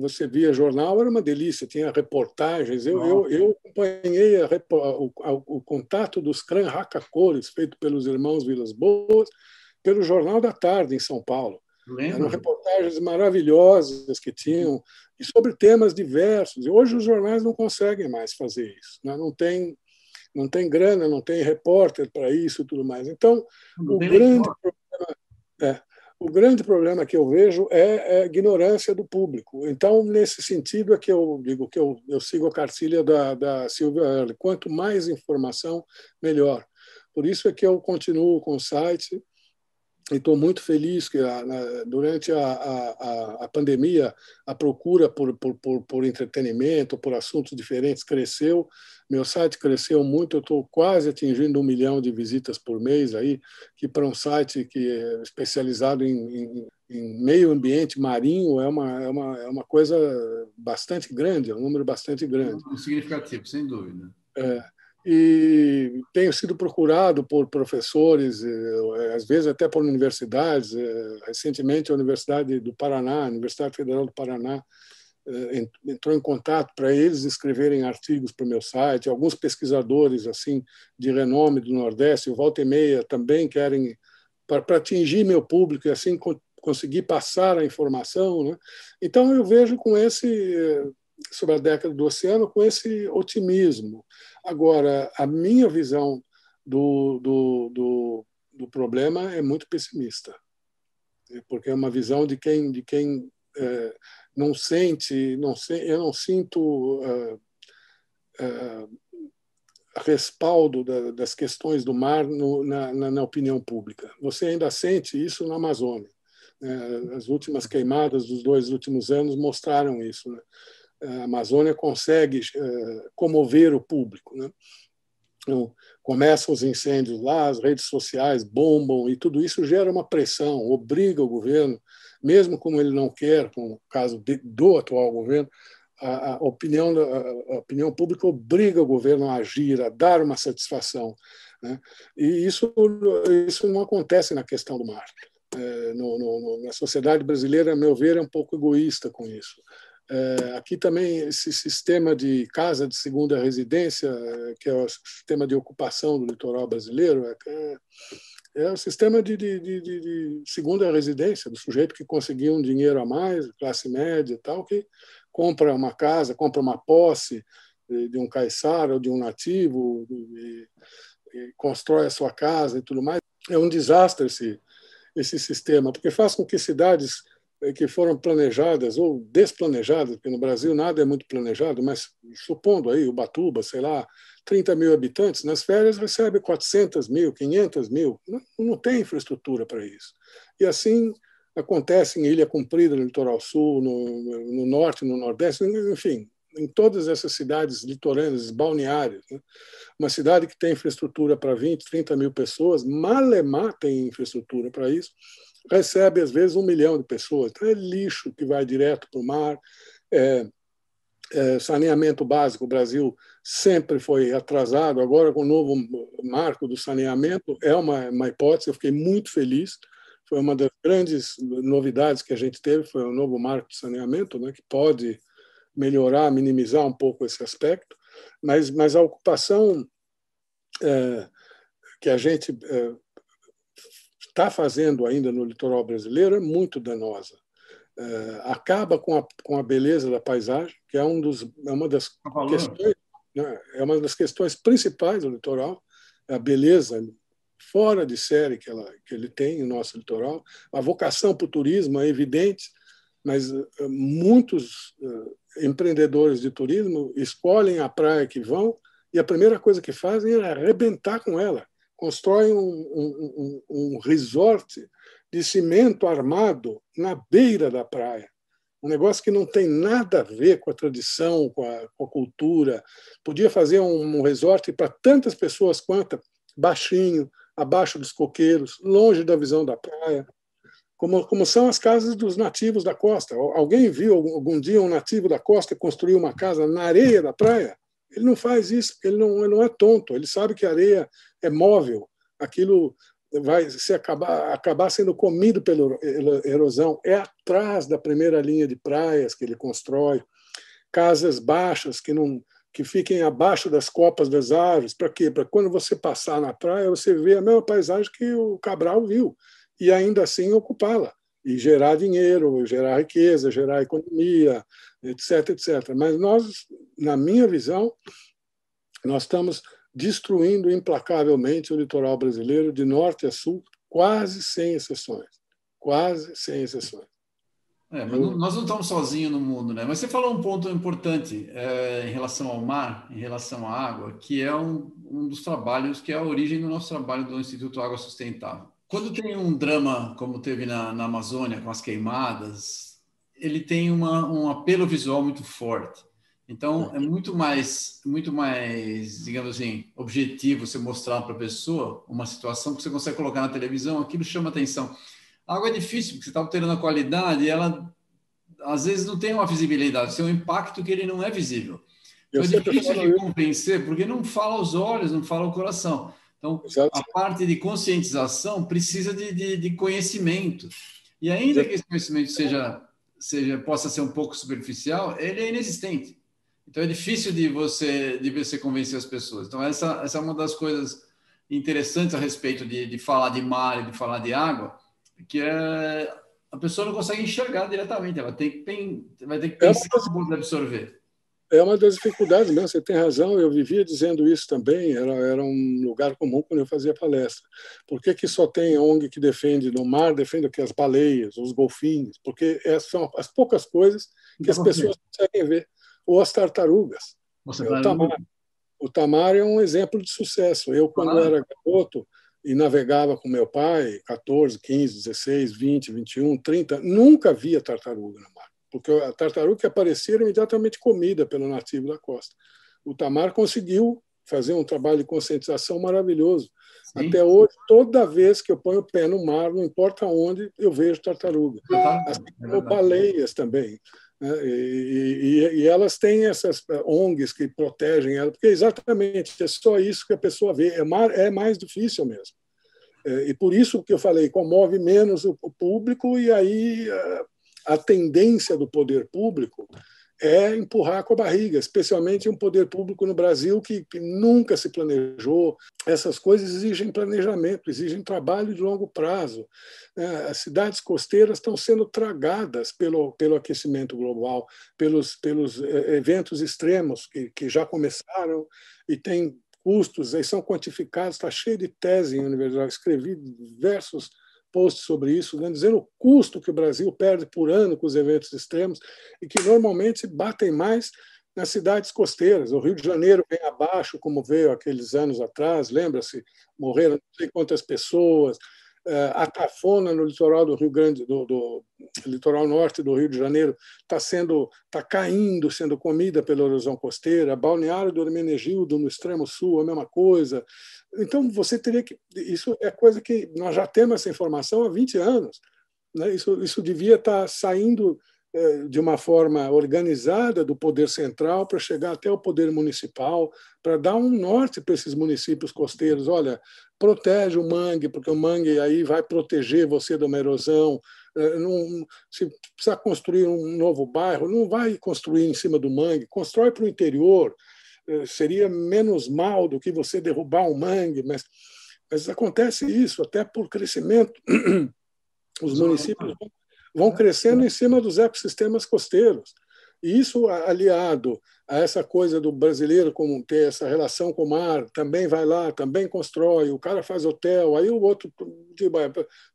você via jornal, era uma delícia, tinha reportagens. Eu, eu, eu acompanhei a, o, o, contato dos Cran Cores, feito pelos irmãos Vilas Boas, pelo Jornal da Tarde, em São Paulo. Lembra? Eram reportagens maravilhosas que tinham, e sobre temas diversos. E hoje os jornais não conseguem mais fazer isso. Né? Não, tem, não tem grana, não tem repórter para isso e tudo mais. Então, o grande, problema, é, o grande problema que eu vejo é, é, a ignorância do público. Então, nesse sentido, é que eu digo que eu, eu sigo a cartilha da, da Silvia Earle. Quanto mais informação, melhor. Por isso é que eu continuo com o site estou muito feliz que durante a, a, a, pandemia a procura por, por, por, por, entretenimento, por assuntos diferentes cresceu. Meu site cresceu muito, eu estou quase atingindo um milhão de visitas por mês aí, que para um site que é especializado em, em, em, meio ambiente marinho é uma, é, uma, é uma coisa bastante grande, é um número bastante grande. Um significativo, sem dúvida. É e tenho sido procurado por professores, eh, às vezes até por universidades. Eh, recentemente, a Universidade do Paraná, a Universidade Federal do Paraná, eh, entrou em contato para eles escreverem artigos para o meu site. Alguns pesquisadores assim de renome do Nordeste, o Volta e Meia, também querem, para, atingir meu público e assim conseguir passar a informação. Né? Então, eu vejo com esse sobre a década do oceano com esse otimismo. Agora, a minha visão do, do, do, do problema é muito pessimista, porque é uma visão de quem, de quem é, não sente, não se, eu não sinto é, é, respaldo da, das questões do mar no, na, na, na, opinião pública. Você ainda sente isso na Amazônia. Né? As últimas queimadas dos dois últimos anos mostraram isso. Né? A Amazônia consegue eh, comover o público. Né? Então, começam os incêndios lá, as redes sociais bombam e tudo isso gera uma pressão, obriga o governo, mesmo como ele não quer, como o caso do atual governo, a, a opinião, a, a, opinião pública obriga o governo a agir, a dar uma satisfação. Né? E isso, isso não acontece na questão do mar. É, no, no, na sociedade brasileira, a meu ver, é um pouco egoísta com isso. É, aqui também esse sistema de casa de segunda residência, que é o sistema de ocupação do litoral brasileiro, é, é, é o sistema de, de, de, de, segunda residência, do sujeito que conseguiu um dinheiro a mais, classe média e tal, que compra uma casa, compra uma posse de, um caiçara ou de um nativo, e, e constrói a sua casa e tudo mais. É um desastre esse, esse sistema, porque faz com que cidades que foram planejadas ou desplanejadas, porque no Brasil nada é muito planejado, mas supondo aí o Batuba, sei lá, 30 mil habitantes, nas férias recebe 400 mil, 500 mil, não, não tem infraestrutura para isso. E assim acontece em Ilha Comprida, no litoral sul, no, no norte, no nordeste, enfim, em todas essas cidades litorâneas, balneárias. Né? Uma cidade que tem infraestrutura para 20, 30 mil pessoas, Malemar tem infraestrutura para isso, recebe às vezes um milhão de pessoas. Então é lixo que vai direto para o mar. É, é, saneamento básico, o Brasil sempre foi atrasado. Agora, com o novo marco do saneamento, é uma, uma hipótese. Eu fiquei muito feliz. Foi uma das grandes novidades que a gente teve, foi o novo marco de saneamento, né, que pode melhorar, minimizar um pouco esse aspecto. Mas, mas a ocupação é, que a gente está é, fazendo ainda no litoral brasileiro é muito danosa. É, acaba com a, com a beleza da paisagem, que é, um dos, é uma das questões, né, é uma das questões principais do litoral, é a beleza fora de série que, ela, que ele tem no nosso litoral. A vocação para o turismo é evidente, mas é, muitos empreendedores de turismo escolhem a praia que vão e a primeira coisa que fazem é arrebentar com ela. Constroem um, um, um, um resort de cimento armado na beira da praia. Um negócio que não tem nada a ver com a tradição, com a, com a cultura. Podia fazer um, um resort para tantas pessoas quanto, baixinho, abaixo dos coqueiros, longe da visão da praia, como, como são as casas dos nativos da costa. Alguém viu algum dia um nativo da costa construir uma casa na areia da praia? Ele não faz isso, ele não, ele não é tonto, ele sabe que a areia é móvel, aquilo vai se acabar, acabar sendo comido pela erosão. É atrás da primeira linha de praias que ele constrói, casas baixas que não que fiquem abaixo das copas das árvores. Para quê? Para quando você passar na praia, você vê a mesma paisagem que o Cabral viu e ainda assim ocupá-la e gerar dinheiro, gerar riqueza, gerar economia, etc, etc. Mas nós, na minha visão, nós estamos destruindo implacavelmente o litoral brasileiro de norte a sul, quase sem exceções. Quase sem exceções. É, mas Eu... nós não estamos sozinhos no mundo, né? Mas você falou um ponto importante é, em relação ao mar, em relação à água, que é um, um dos trabalhos, que é a origem do nosso trabalho do Instituto Água Sustentável. Quando tem um drama como teve na, na Amazônia, com as queimadas, ele tem uma, um apelo visual muito forte. Então é muito mais, muito mais, digamos assim, objetivo você mostrar para a pessoa uma situação que você consegue colocar na televisão, aquilo chama atenção. A água é difícil, porque você está alterando a qualidade e ela às vezes não tem uma visibilidade, tem um impacto que ele não é visível. Então, é difícil de convencer, porque não fala aos olhos, não fala ao coração. Então, a parte de conscientização precisa de, de, de conhecimento. E ainda que esse conhecimento seja, seja, possa ser um pouco superficial, ele é inexistente. Então é difícil de você de você convencer as pessoas. Então essa, essa é uma das coisas interessantes a respeito de, de falar de mar e de falar de água, que é a pessoa não consegue enxergar diretamente. Ela tem, tem vai ter que pensar uma, absorver. É uma das dificuldades mesmo. Você tem razão. Eu vivia dizendo isso também. Era, era um lugar comum quando eu fazia palestra. Por que, que só tem ONG que defende no mar, defende o que as baleias, os golfinhos? Porque essas são as poucas coisas que as pessoas conseguem ver ou as tartarugas. Você é, o, tamar, o tamar é um exemplo de sucesso. Eu, quando ah. era garoto e navegava com meu pai, 14, 15, 16, 20, 21, 30, nunca via tartaruga no mar, porque a tartaruga que aparecia era imediatamente comida pelo nativo da costa. O tamar conseguiu fazer um trabalho de conscientização maravilhoso. Sim. Até hoje, toda vez que eu ponho o pé no mar, não importa onde, eu vejo tartaruga. Assim como baleias também. Né? E, e, e, elas têm essas eh, ONGs que protegem ela, porque exatamente é só isso que a pessoa vê. É, mar, é mais difícil mesmo. É, e por isso que eu falei, comove menos o, o público, e aí a, eh, tendência do poder público é empurrar com a barriga, especialmente um poder público no Brasil que, que, nunca se planejou. Essas coisas exigem planejamento, exigem trabalho de longo prazo. É, as cidades costeiras estão sendo tragadas pelo, pelo aquecimento global, pelos, pelos é, eventos extremos que, que já começaram e têm custos, aí são quantificados, está cheio de tese em universidade, escrevi diversos post sobre isso, né, dizendo o custo que o Brasil perde por ano com os eventos extremos e que normalmente batem mais nas cidades costeiras. O Rio de Janeiro vem abaixo, como veio aqueles anos atrás, lembra-se? Morreram não sei quantas pessoas. É, a Tafona, no litoral do Rio Grande, do, do litoral norte do Rio de Janeiro, está sendo, está caindo, sendo comida pela erosão costeira. Balneário do Hermenegildo, no extremo sul, a mesma coisa. Então, você teria que. Isso é coisa que nós já temos essa informação há 20 anos. Né? Isso, isso devia estar tá saindo de uma forma organizada do poder central para chegar até o poder municipal, para dar um norte para esses municípios costeiros. Olha, protege o mangue, porque o mangue aí vai proteger você de uma erosão. É, não, se precisar construir um novo bairro, não vai construir em cima do mangue, constrói para o interior. É, seria menos mal do que você derrubar um mangue, mas, mas acontece isso, até por crescimento. <clears throat> Os municípios vão vão crescendo em cima dos ecossistemas costeiros. E isso, aliado a essa coisa do brasileiro como ter essa relação com o mar, também vai lá, também constrói, o cara faz hotel, aí o outro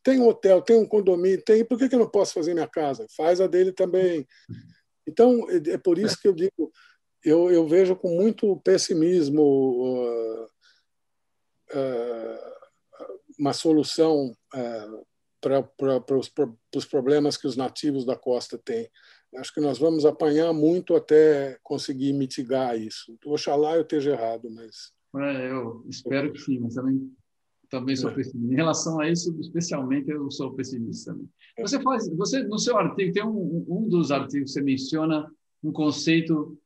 tem um hotel, tem um condomínio, tem, por que, que eu não posso fazer minha casa? Faz a dele também. Então, é, é por isso que eu digo, eu, eu vejo com muito pessimismo uh, uh, uma solução uh, para os problemas que os nativos da costa têm. Acho que nós vamos apanhar muito até conseguir mitigar isso. Oxalá eu esteja errado, mas. É, eu espero que sim, mas também, também sou é. pessimista. Em relação a isso, especialmente, eu sou pessimista também. É. Você faz, você no seu artigo tem um, um dos artigos que você menciona um conceito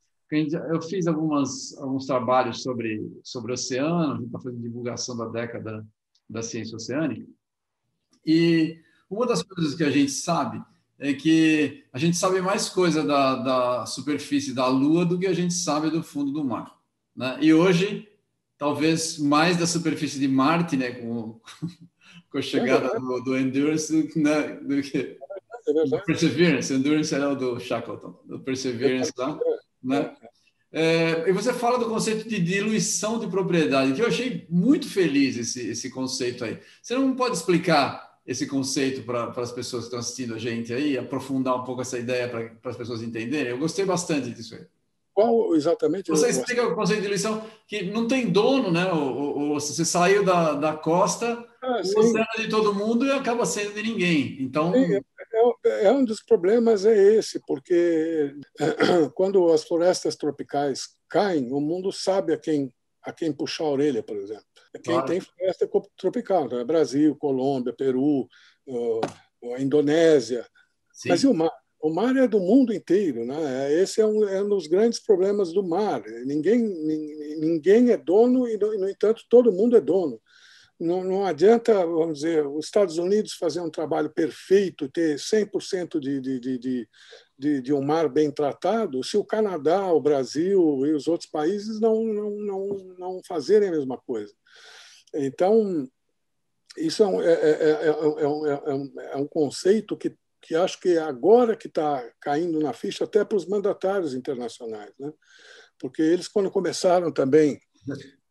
eu fiz algumas alguns trabalhos sobre sobre o oceano, a gente está fazendo divulgação da década da ciência oceânica e uma das coisas que a gente sabe é que a gente sabe mais coisa da, da superfície da Lua do que a gente sabe do fundo do mar. Né? E hoje, talvez mais da superfície de Marte, né, com, <laughs> com a chegada é do, do, Endurance, do, né, do que é do Perseverance. Endurance era o do Shackleton, do Perseverance lá. Né? É, e você fala do conceito de diluição de propriedade, que eu achei muito feliz esse, esse conceito aí. Você não pode explicar esse conceito para as pessoas que estão assistindo a gente aí, aprofundar um pouco essa ideia para as pessoas entenderem? Eu gostei bastante disso aí. Qual exatamente? Você explica o conceito de diluição que não tem dono, né? O, o, você saiu da, da costa, ah, o oceano é de todo mundo e acaba sendo de ninguém. Então. Sim, é, é, é, um dos problemas é esse, porque <clears throat> quando as florestas tropicais caem, o mundo sabe a quem, a quem puxar a orelha, por exemplo. Quem claro. tem floresta tropical, então é Brasil, Colômbia, Peru, uh, Indonésia. Sim. Mas e o mar? O mar é do mundo inteiro, né? Esse é um, é um dos grandes problemas do mar. Ninguém, ninguém é dono e, no entanto, todo mundo é dono. Não, não adianta, vamos dizer, os Estados Unidos fazer um trabalho perfeito, ter 100% de, de, de, de, de um mar bem tratado, se o Canadá, o Brasil e os outros países não, não, não, não fazerem a mesma coisa. Então, isso é um, é, é, é, um, é um conceito que, que acho que agora que está caindo na ficha até para os mandatários internacionais. Né? Porque eles, quando começaram também,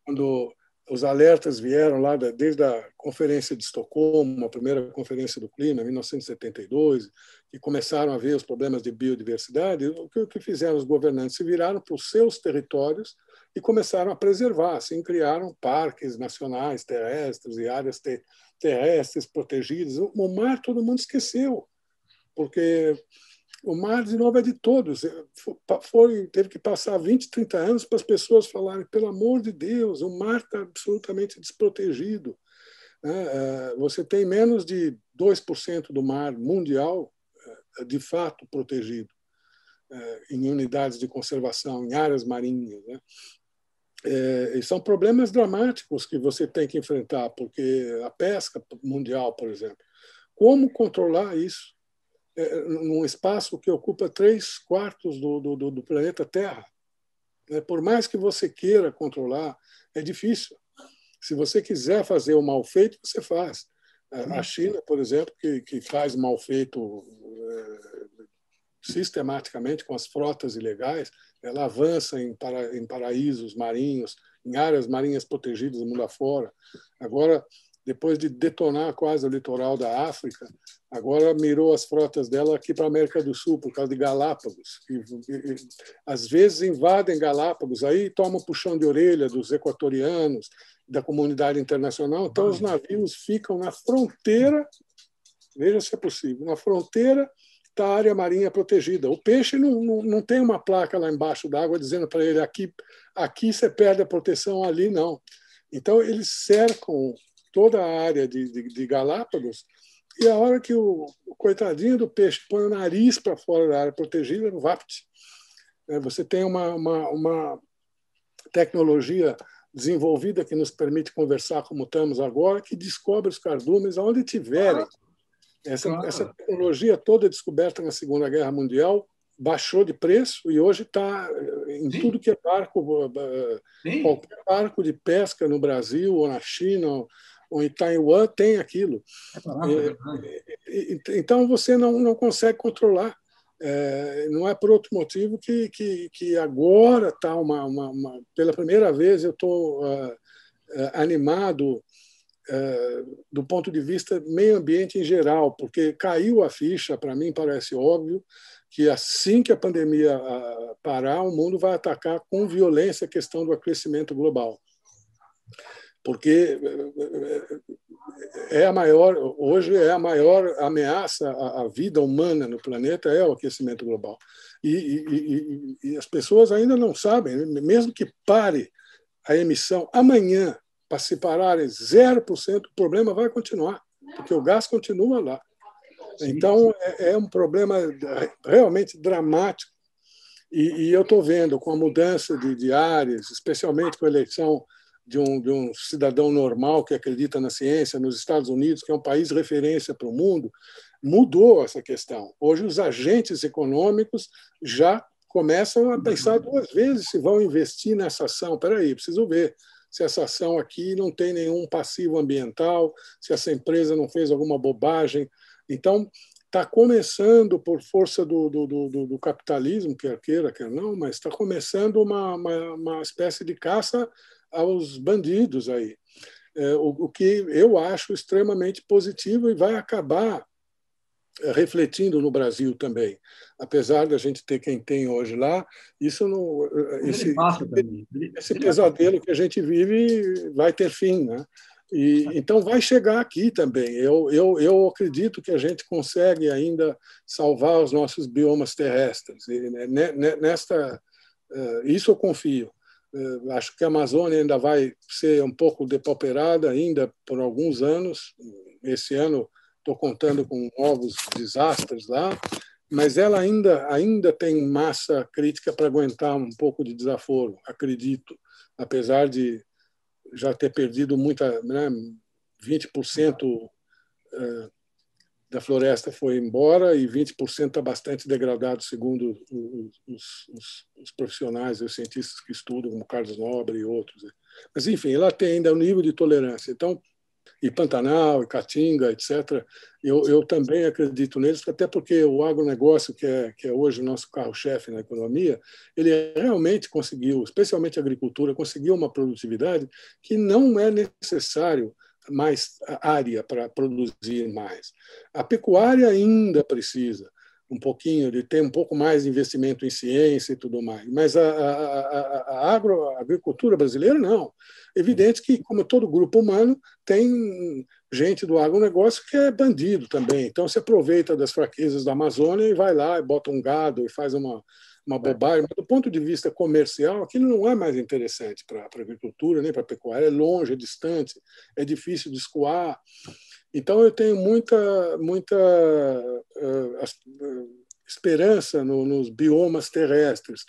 quando os alertas vieram lá da, desde a Conferência de Estocolmo, a primeira Conferência do Clima, em 1972, e começaram a ver os problemas de biodiversidade, o que, o que fizeram os governantes? Se viraram para os seus territórios e começaram a preservar. Assim, criaram parques nacionais terrestres e áreas te terrestres protegidas. O mar todo mundo esqueceu, porque o mar, de novo, é de todos. Foi, teve que passar 20, 30 anos para as pessoas falarem: pelo amor de Deus, o mar está absolutamente desprotegido. Né? É, você tem menos de 2% do mar mundial, é, de fato, protegido é, em unidades de conservação, em áreas marinhas. Né? É, são problemas dramáticos que você tem que enfrentar, porque a pesca mundial, por exemplo, como controlar isso é, num espaço que ocupa três quartos do, do, do planeta Terra? É, por mais que você queira controlar, é difícil. Se você quiser fazer o mal feito, você faz. A China, por exemplo, que, que faz mal feito é, sistematicamente com as frotas ilegais, ela avança em, para, em paraísos marinhos, em áreas marinhas protegidas do mundo afora. Agora, depois de detonar quase o litoral da África, agora mirou as frotas dela aqui para a América do Sul, por causa de Galápagos. E, e, e, às vezes invadem Galápagos, aí tomam puxão de orelha dos equatorianos, da comunidade internacional. Então, os navios ficam na fronteira, veja se é possível, na fronteira da área marinha protegida. O peixe não, não, não tem uma placa lá embaixo d'água dizendo para ele aqui, aqui você perde a proteção, ali não. Então, eles cercam toda a área de, de, de Galápagos e a hora que o, o, coitadinho do peixe põe o nariz para fora da área protegida, no VAPT, né, você tem uma, uma, uma tecnologia desenvolvida que nos permite conversar como estamos agora, que descobre os cardumes aonde tiverem. Essa, essa tecnologia toda descoberta na Segunda Guerra Mundial baixou de preço e hoje está eh, em Sim. tudo que é barco, eh, Sim. qualquer barco de pesca no Brasil ou na China ou em Taiwan tem aquilo. É, é então você não, não consegue controlar. É, não é por outro motivo que, que, que agora está uma, uma, uma, Pela primeira vez eu estou uh, uh, animado uh, do ponto de vista meio ambiente em geral, porque caiu a ficha, para mim parece óbvio, que assim que a pandemia parar, o mundo vai atacar com violência a questão do aquecimento global porque é a maior hoje é a maior ameaça à, vida humana no planeta é o aquecimento global. E, e, e, e as pessoas ainda não sabem mesmo que pare a emissão amanhã para se pararem 0% o problema vai continuar porque o gás continua lá. Então é, é um problema realmente dramático. E, eu estou vendo com a mudança de, de áreas especialmente com a eleição de um, de um cidadão normal que acredita na ciência nos Estados Unidos, que é um país referência para o mundo, mudou essa questão. Hoje, os agentes econômicos já começam a pensar duas vezes se vão investir nessa ação. Espera aí, preciso ver se essa ação aqui não tem nenhum passivo ambiental, se essa empresa não fez alguma bobagem. Então, está começando, por força do, do, do, do, capitalismo, quer queira, quer não, mas está começando uma, uma, uma espécie de caça aos bandidos aí. É, o, que eu acho extremamente positivo e vai acabar é, refletindo no Brasil também. Apesar da gente ter quem tem hoje lá, isso não, esse, esse, esse pesadelo que a gente vive vai ter fim, né? E, então vai chegar aqui também. Eu, eu, eu acredito que a gente consegue ainda salvar os nossos biomas terrestres. E, né, nesta, é, isso eu confio. Eh, acho que a Amazônia ainda vai ser um pouco depauperada ainda por alguns anos. Esse ano estou contando com novos desastres lá, mas ela ainda ainda tem massa crítica para aguentar um pouco de desaforo, acredito, apesar de já ter perdido muita, né, 20% da floresta foi embora e 20% está bastante degradado, segundo os, os, os, profissionais, os cientistas que estudam, como Carlos Nobre e outros. Né. Mas, enfim, ela tem ainda um nível de tolerância. Então, e Pantanal, e Caatinga, etc., eu, eu também acredito neles, até porque o agronegócio, que é, que é hoje o nosso carro-chefe na economia, ele realmente conseguiu, especialmente a agricultura, conseguiu uma produtividade que não é necessário mais área para produzir mais. A pecuária ainda precisa um pouquinho de ter um pouco mais de investimento em ciência e tudo mais, mas a, a, a, agro, a agricultura brasileira não. Evidente que, como todo grupo humano, tem gente do agronegócio que é bandido também. Então, se aproveita das fraquezas da Amazônia e vai lá e bota um gado e faz uma, uma bobagem, mas do ponto de vista comercial, aquilo não é mais interessante para a agricultura nem para a pecuária, é longe, é distante, é difícil de escoar. Então, eu tenho muita, muita uh, esperança no, nos biomas terrestres.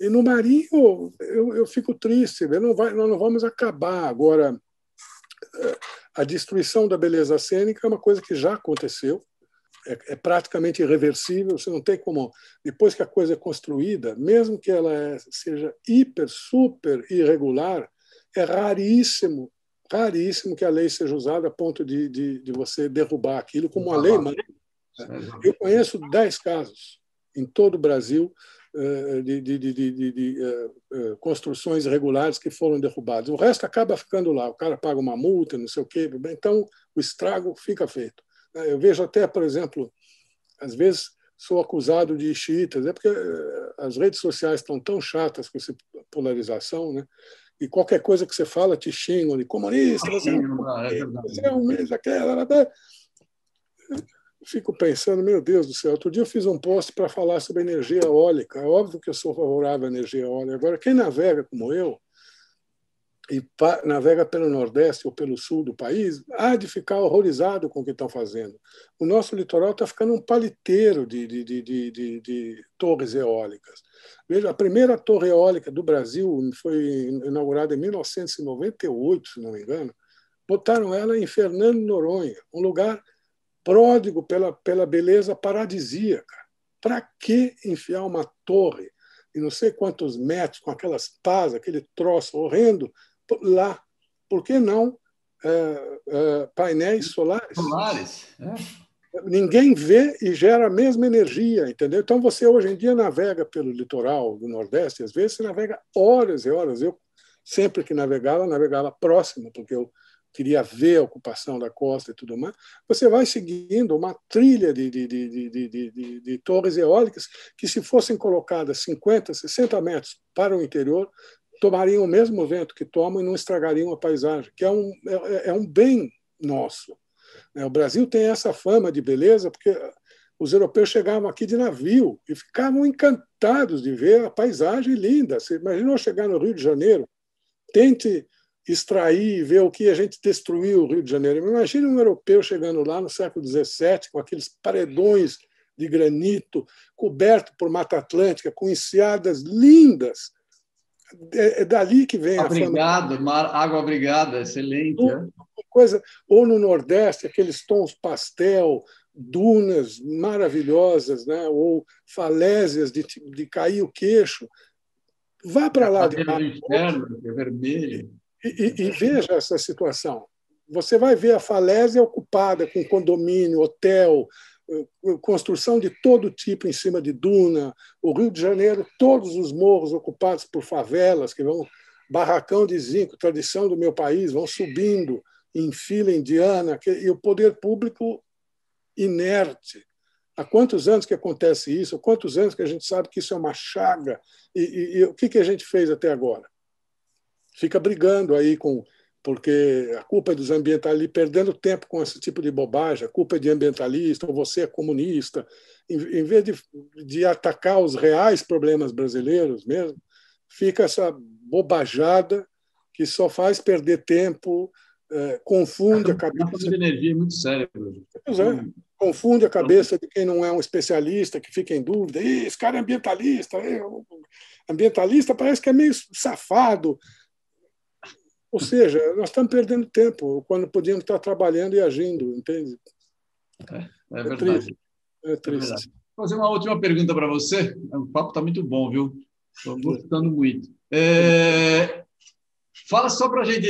E no marinho, eu, eu fico triste, não vai, nós não vamos acabar. Agora, uh, a destruição da beleza cênica é uma coisa que já aconteceu, é, é, praticamente irreversível. Você não tem como, depois que a coisa é construída, mesmo que ela é, seja hiper, super irregular, é raríssimo, raríssimo que a lei seja usada a ponto de, de, de você derrubar aquilo como uma lei. Mas, eu conheço dez casos em todo o Brasil de, de, de, de construções irregulares que foram derrubadas. O resto acaba ficando lá. O cara paga uma multa, não sei o quê. Então, o estrago fica feito. Eu vejo até, por exemplo, às vezes sou acusado de xiitas, é porque as redes sociais estão tão chatas com essa polarização, né? e qualquer coisa que você fala te xingam de comunista, você, é, você é um mês aquela. Fico pensando, meu Deus do céu, outro dia eu fiz um post para falar sobre energia eólica. É óbvio que eu sou favorável à energia eólica. Agora, quem navega como eu, e navega pelo Nordeste ou pelo Sul do país, há de ficar horrorizado com o que estão fazendo. O nosso litoral está ficando um paliteiro de, de, de, de, torres eólicas. Veja, a primeira torre eólica do Brasil foi inaugurada em 1998, se não me engano. Botaram ela em Fernando Noronha, um lugar pródigo pela, pela beleza paradisíaca. Para que enfiar uma torre e não sei quantos metros com aquelas pás, aquele troço horrendo lá. Por que não é, é, painéis solares? Solares. É. Ninguém vê e gera a mesma energia, entendeu? Então você hoje em dia navega pelo litoral do Nordeste, às vezes você navega horas e horas. Eu sempre que navegava, navegava próximo, porque eu queria ver a ocupação da costa e tudo mais, você vai seguindo uma trilha de, de, de, de, de torres eólicas que, se fossem colocadas 50, 60 metros para o interior, tomariam o mesmo vento que tomam e não estragariam a paisagem, que é um, é, é um bem nosso. Né? O Brasil tem essa fama de beleza porque os europeus chegavam aqui de navio e ficavam encantados de ver a paisagem linda. Você imaginou chegar no Rio de Janeiro, tente extrair e ver o que a gente destruiu o Rio de Janeiro. Imagine um europeu chegando lá no século XVII com aqueles paredões de granito coberto por Mata Atlântica, com enseadas lindas, é, é dali que vem Obrigado, a. Mar, água obrigada, excelente. Ou, é? coisa, ou no Nordeste, aqueles tons pastel, dunas maravilhosas, né? ou falésias de, de cair o queixo. Vá para lá de mar, inferno, é vermelho. E, e, e veja essa situação. Você vai ver a falésia ocupada com condomínio, hotel, construção de todo tipo em cima de duna, o Rio de Janeiro, todos os morros ocupados por favelas que vão barracão de zinco, tradição do meu país, vão subindo em fila indiana, e o poder público inerte. Há quantos anos que acontece isso? Há quantos anos que a gente sabe que isso é uma chaga? E, e, e o que, que a gente fez até agora? Fica brigando aí com porque a culpa é dos ambientalistas, perdendo tempo com esse tipo de bobagem, a culpa é de ambientalista, ou você é comunista, em, em vez de, de atacar os reais problemas brasileiros mesmo, fica essa bobajada que só faz perder tempo, é, confunde a cabeça. de energia é muito séria. Pois é, confunde a cabeça de quem não é um especialista, que fica em dúvida. Esse cara é ambientalista. Ambientalista parece que é meio safado, ou seja, nós estamos perdendo tempo quando podíamos estar trabalhando e agindo, entende? É, é, é verdade. Triste. É triste. É Vou fazer uma última pergunta para você. O papo está muito bom, viu? Estou gostando muito. É... Fala só para a gente.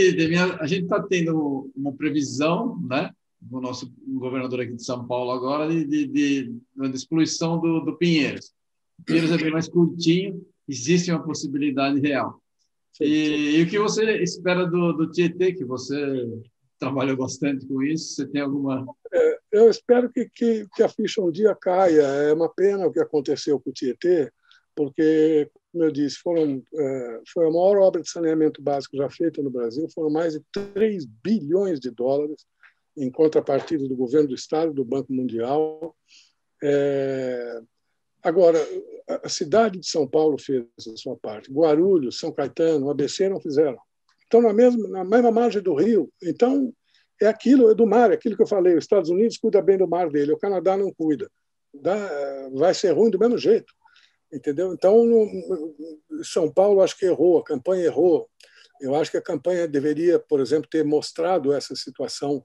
A gente está tendo uma previsão, né? O nosso governador aqui de São Paulo agora de, de, de, de poluição do, do Pinheiros. O Pinheiros é bem mais curtinho, existe uma possibilidade real. E, e, o que você espera do, do Tietê, que você trabalhou bastante com isso? Você tem alguma. É, eu espero que, que, que, a ficha um dia caia. É uma pena o que aconteceu com o Tietê, porque, como eu disse, foram, é, foi a maior obra de saneamento básico já feita no Brasil. Foram mais de 3 bilhões de dólares em contrapartida do governo do Estado, do Banco Mundial. É, Agora, a cidade de São Paulo fez a sua parte, Guarulhos, São Caetano, ABC não fizeram. Estão na mesma, na mesma margem do rio. Então, é aquilo, é do mar, é aquilo que eu falei. Os Estados Unidos cuida bem do mar dele, o Canadá não cuida. Dá, vai ser ruim do mesmo jeito. Entendeu? Então, no, São Paulo acho que errou, a campanha errou. Eu acho que a campanha deveria, por exemplo, ter mostrado essa situação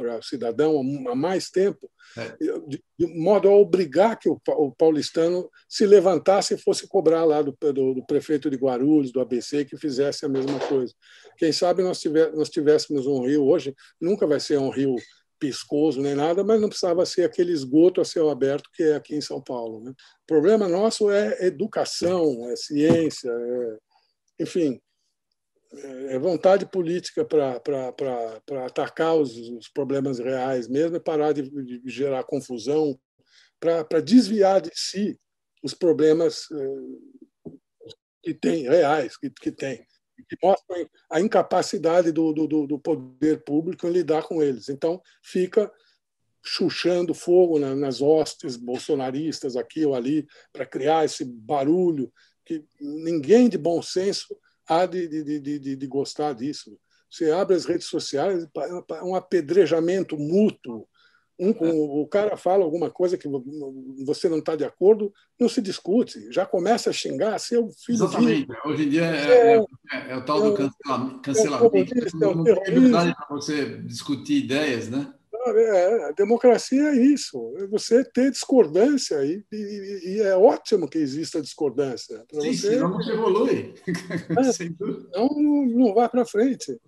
para cidadão há mais tempo, é. de, de, modo a obrigar que o, o, paulistano se levantasse e fosse cobrar lá do, do, do, prefeito de Guarulhos, do ABC, que fizesse a mesma coisa. Quem sabe nós, tiver, nós tivéssemos um rio hoje, nunca vai ser um rio piscoso nem nada, mas não precisava ser aquele esgoto a céu aberto que é aqui em São Paulo. Né? O problema nosso é educação, é ciência, é, enfim, é vontade política para atacar os, os, problemas reais mesmo e parar de, de gerar confusão, para desviar de si os problemas eh, que tem, reais, que, que tem que mostram a incapacidade do, do, do, poder público em lidar com eles. Então, fica chuchando fogo nas hostes bolsonaristas aqui ou ali para criar esse barulho que ninguém de bom senso há de, de, de, de, gostar disso. Você abre as redes sociais, é um apedrejamento mútuo. Um com, o cara fala alguma coisa que você não está de acordo, não se discute, já começa a xingar seu filho. Exatamente. De... Hoje em dia é, é, é, é o tal do cancelamento. Não tem liberdade para você discutir ideias, né? É, a democracia é isso, é você ter discordância e, e, e é ótimo que exista discordância. Sim, você, senão não evolui. É, <laughs> não, não vai para frente.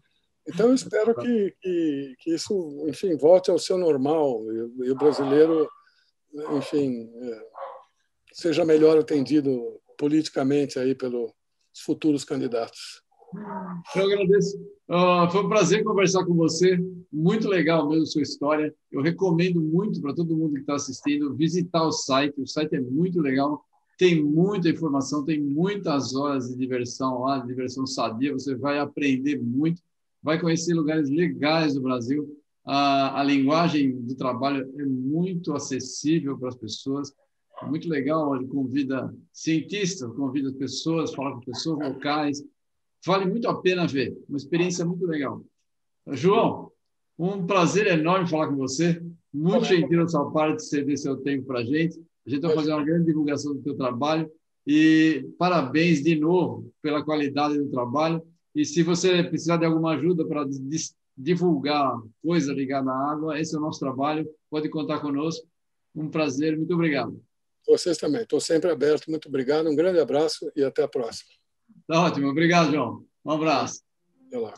Então, eu espero que, que, que, isso, enfim, volte ao seu normal e, e o brasileiro, enfim, é, seja melhor atendido politicamente aí pelos futuros candidatos. Eu agradeço. Uh, foi um prazer conversar com você. Muito legal mesmo sua história. Eu recomendo muito para todo mundo que está assistindo visitar o site. O site é muito legal. Tem muita informação, tem muitas horas de diversão lá, de diversão sadia. Você vai aprender muito, vai conhecer lugares legais do Brasil. A, linguagem do trabalho é muito acessível para as pessoas. Muito legal. Ele convida cientistas, convida pessoas, fala com pessoas locais Vale muito a pena ver, uma experiência muito legal. João, um prazer enorme falar com você. Muito gentil da sua parte ceder seu tempo para a gente. A gente vai fazer uma grande divulgação do teu trabalho e parabéns de novo pela qualidade do trabalho. E se você precisar de alguma ajuda para divulgar coisa ligada à água, esse é o nosso trabalho. Pode contar conosco. Um prazer, muito obrigado. Vocês também. Estou sempre aberto. Muito obrigado. Um grande abraço e até a próxima. Tá ótimo. Obrigado, João. Um abraço. Até lá.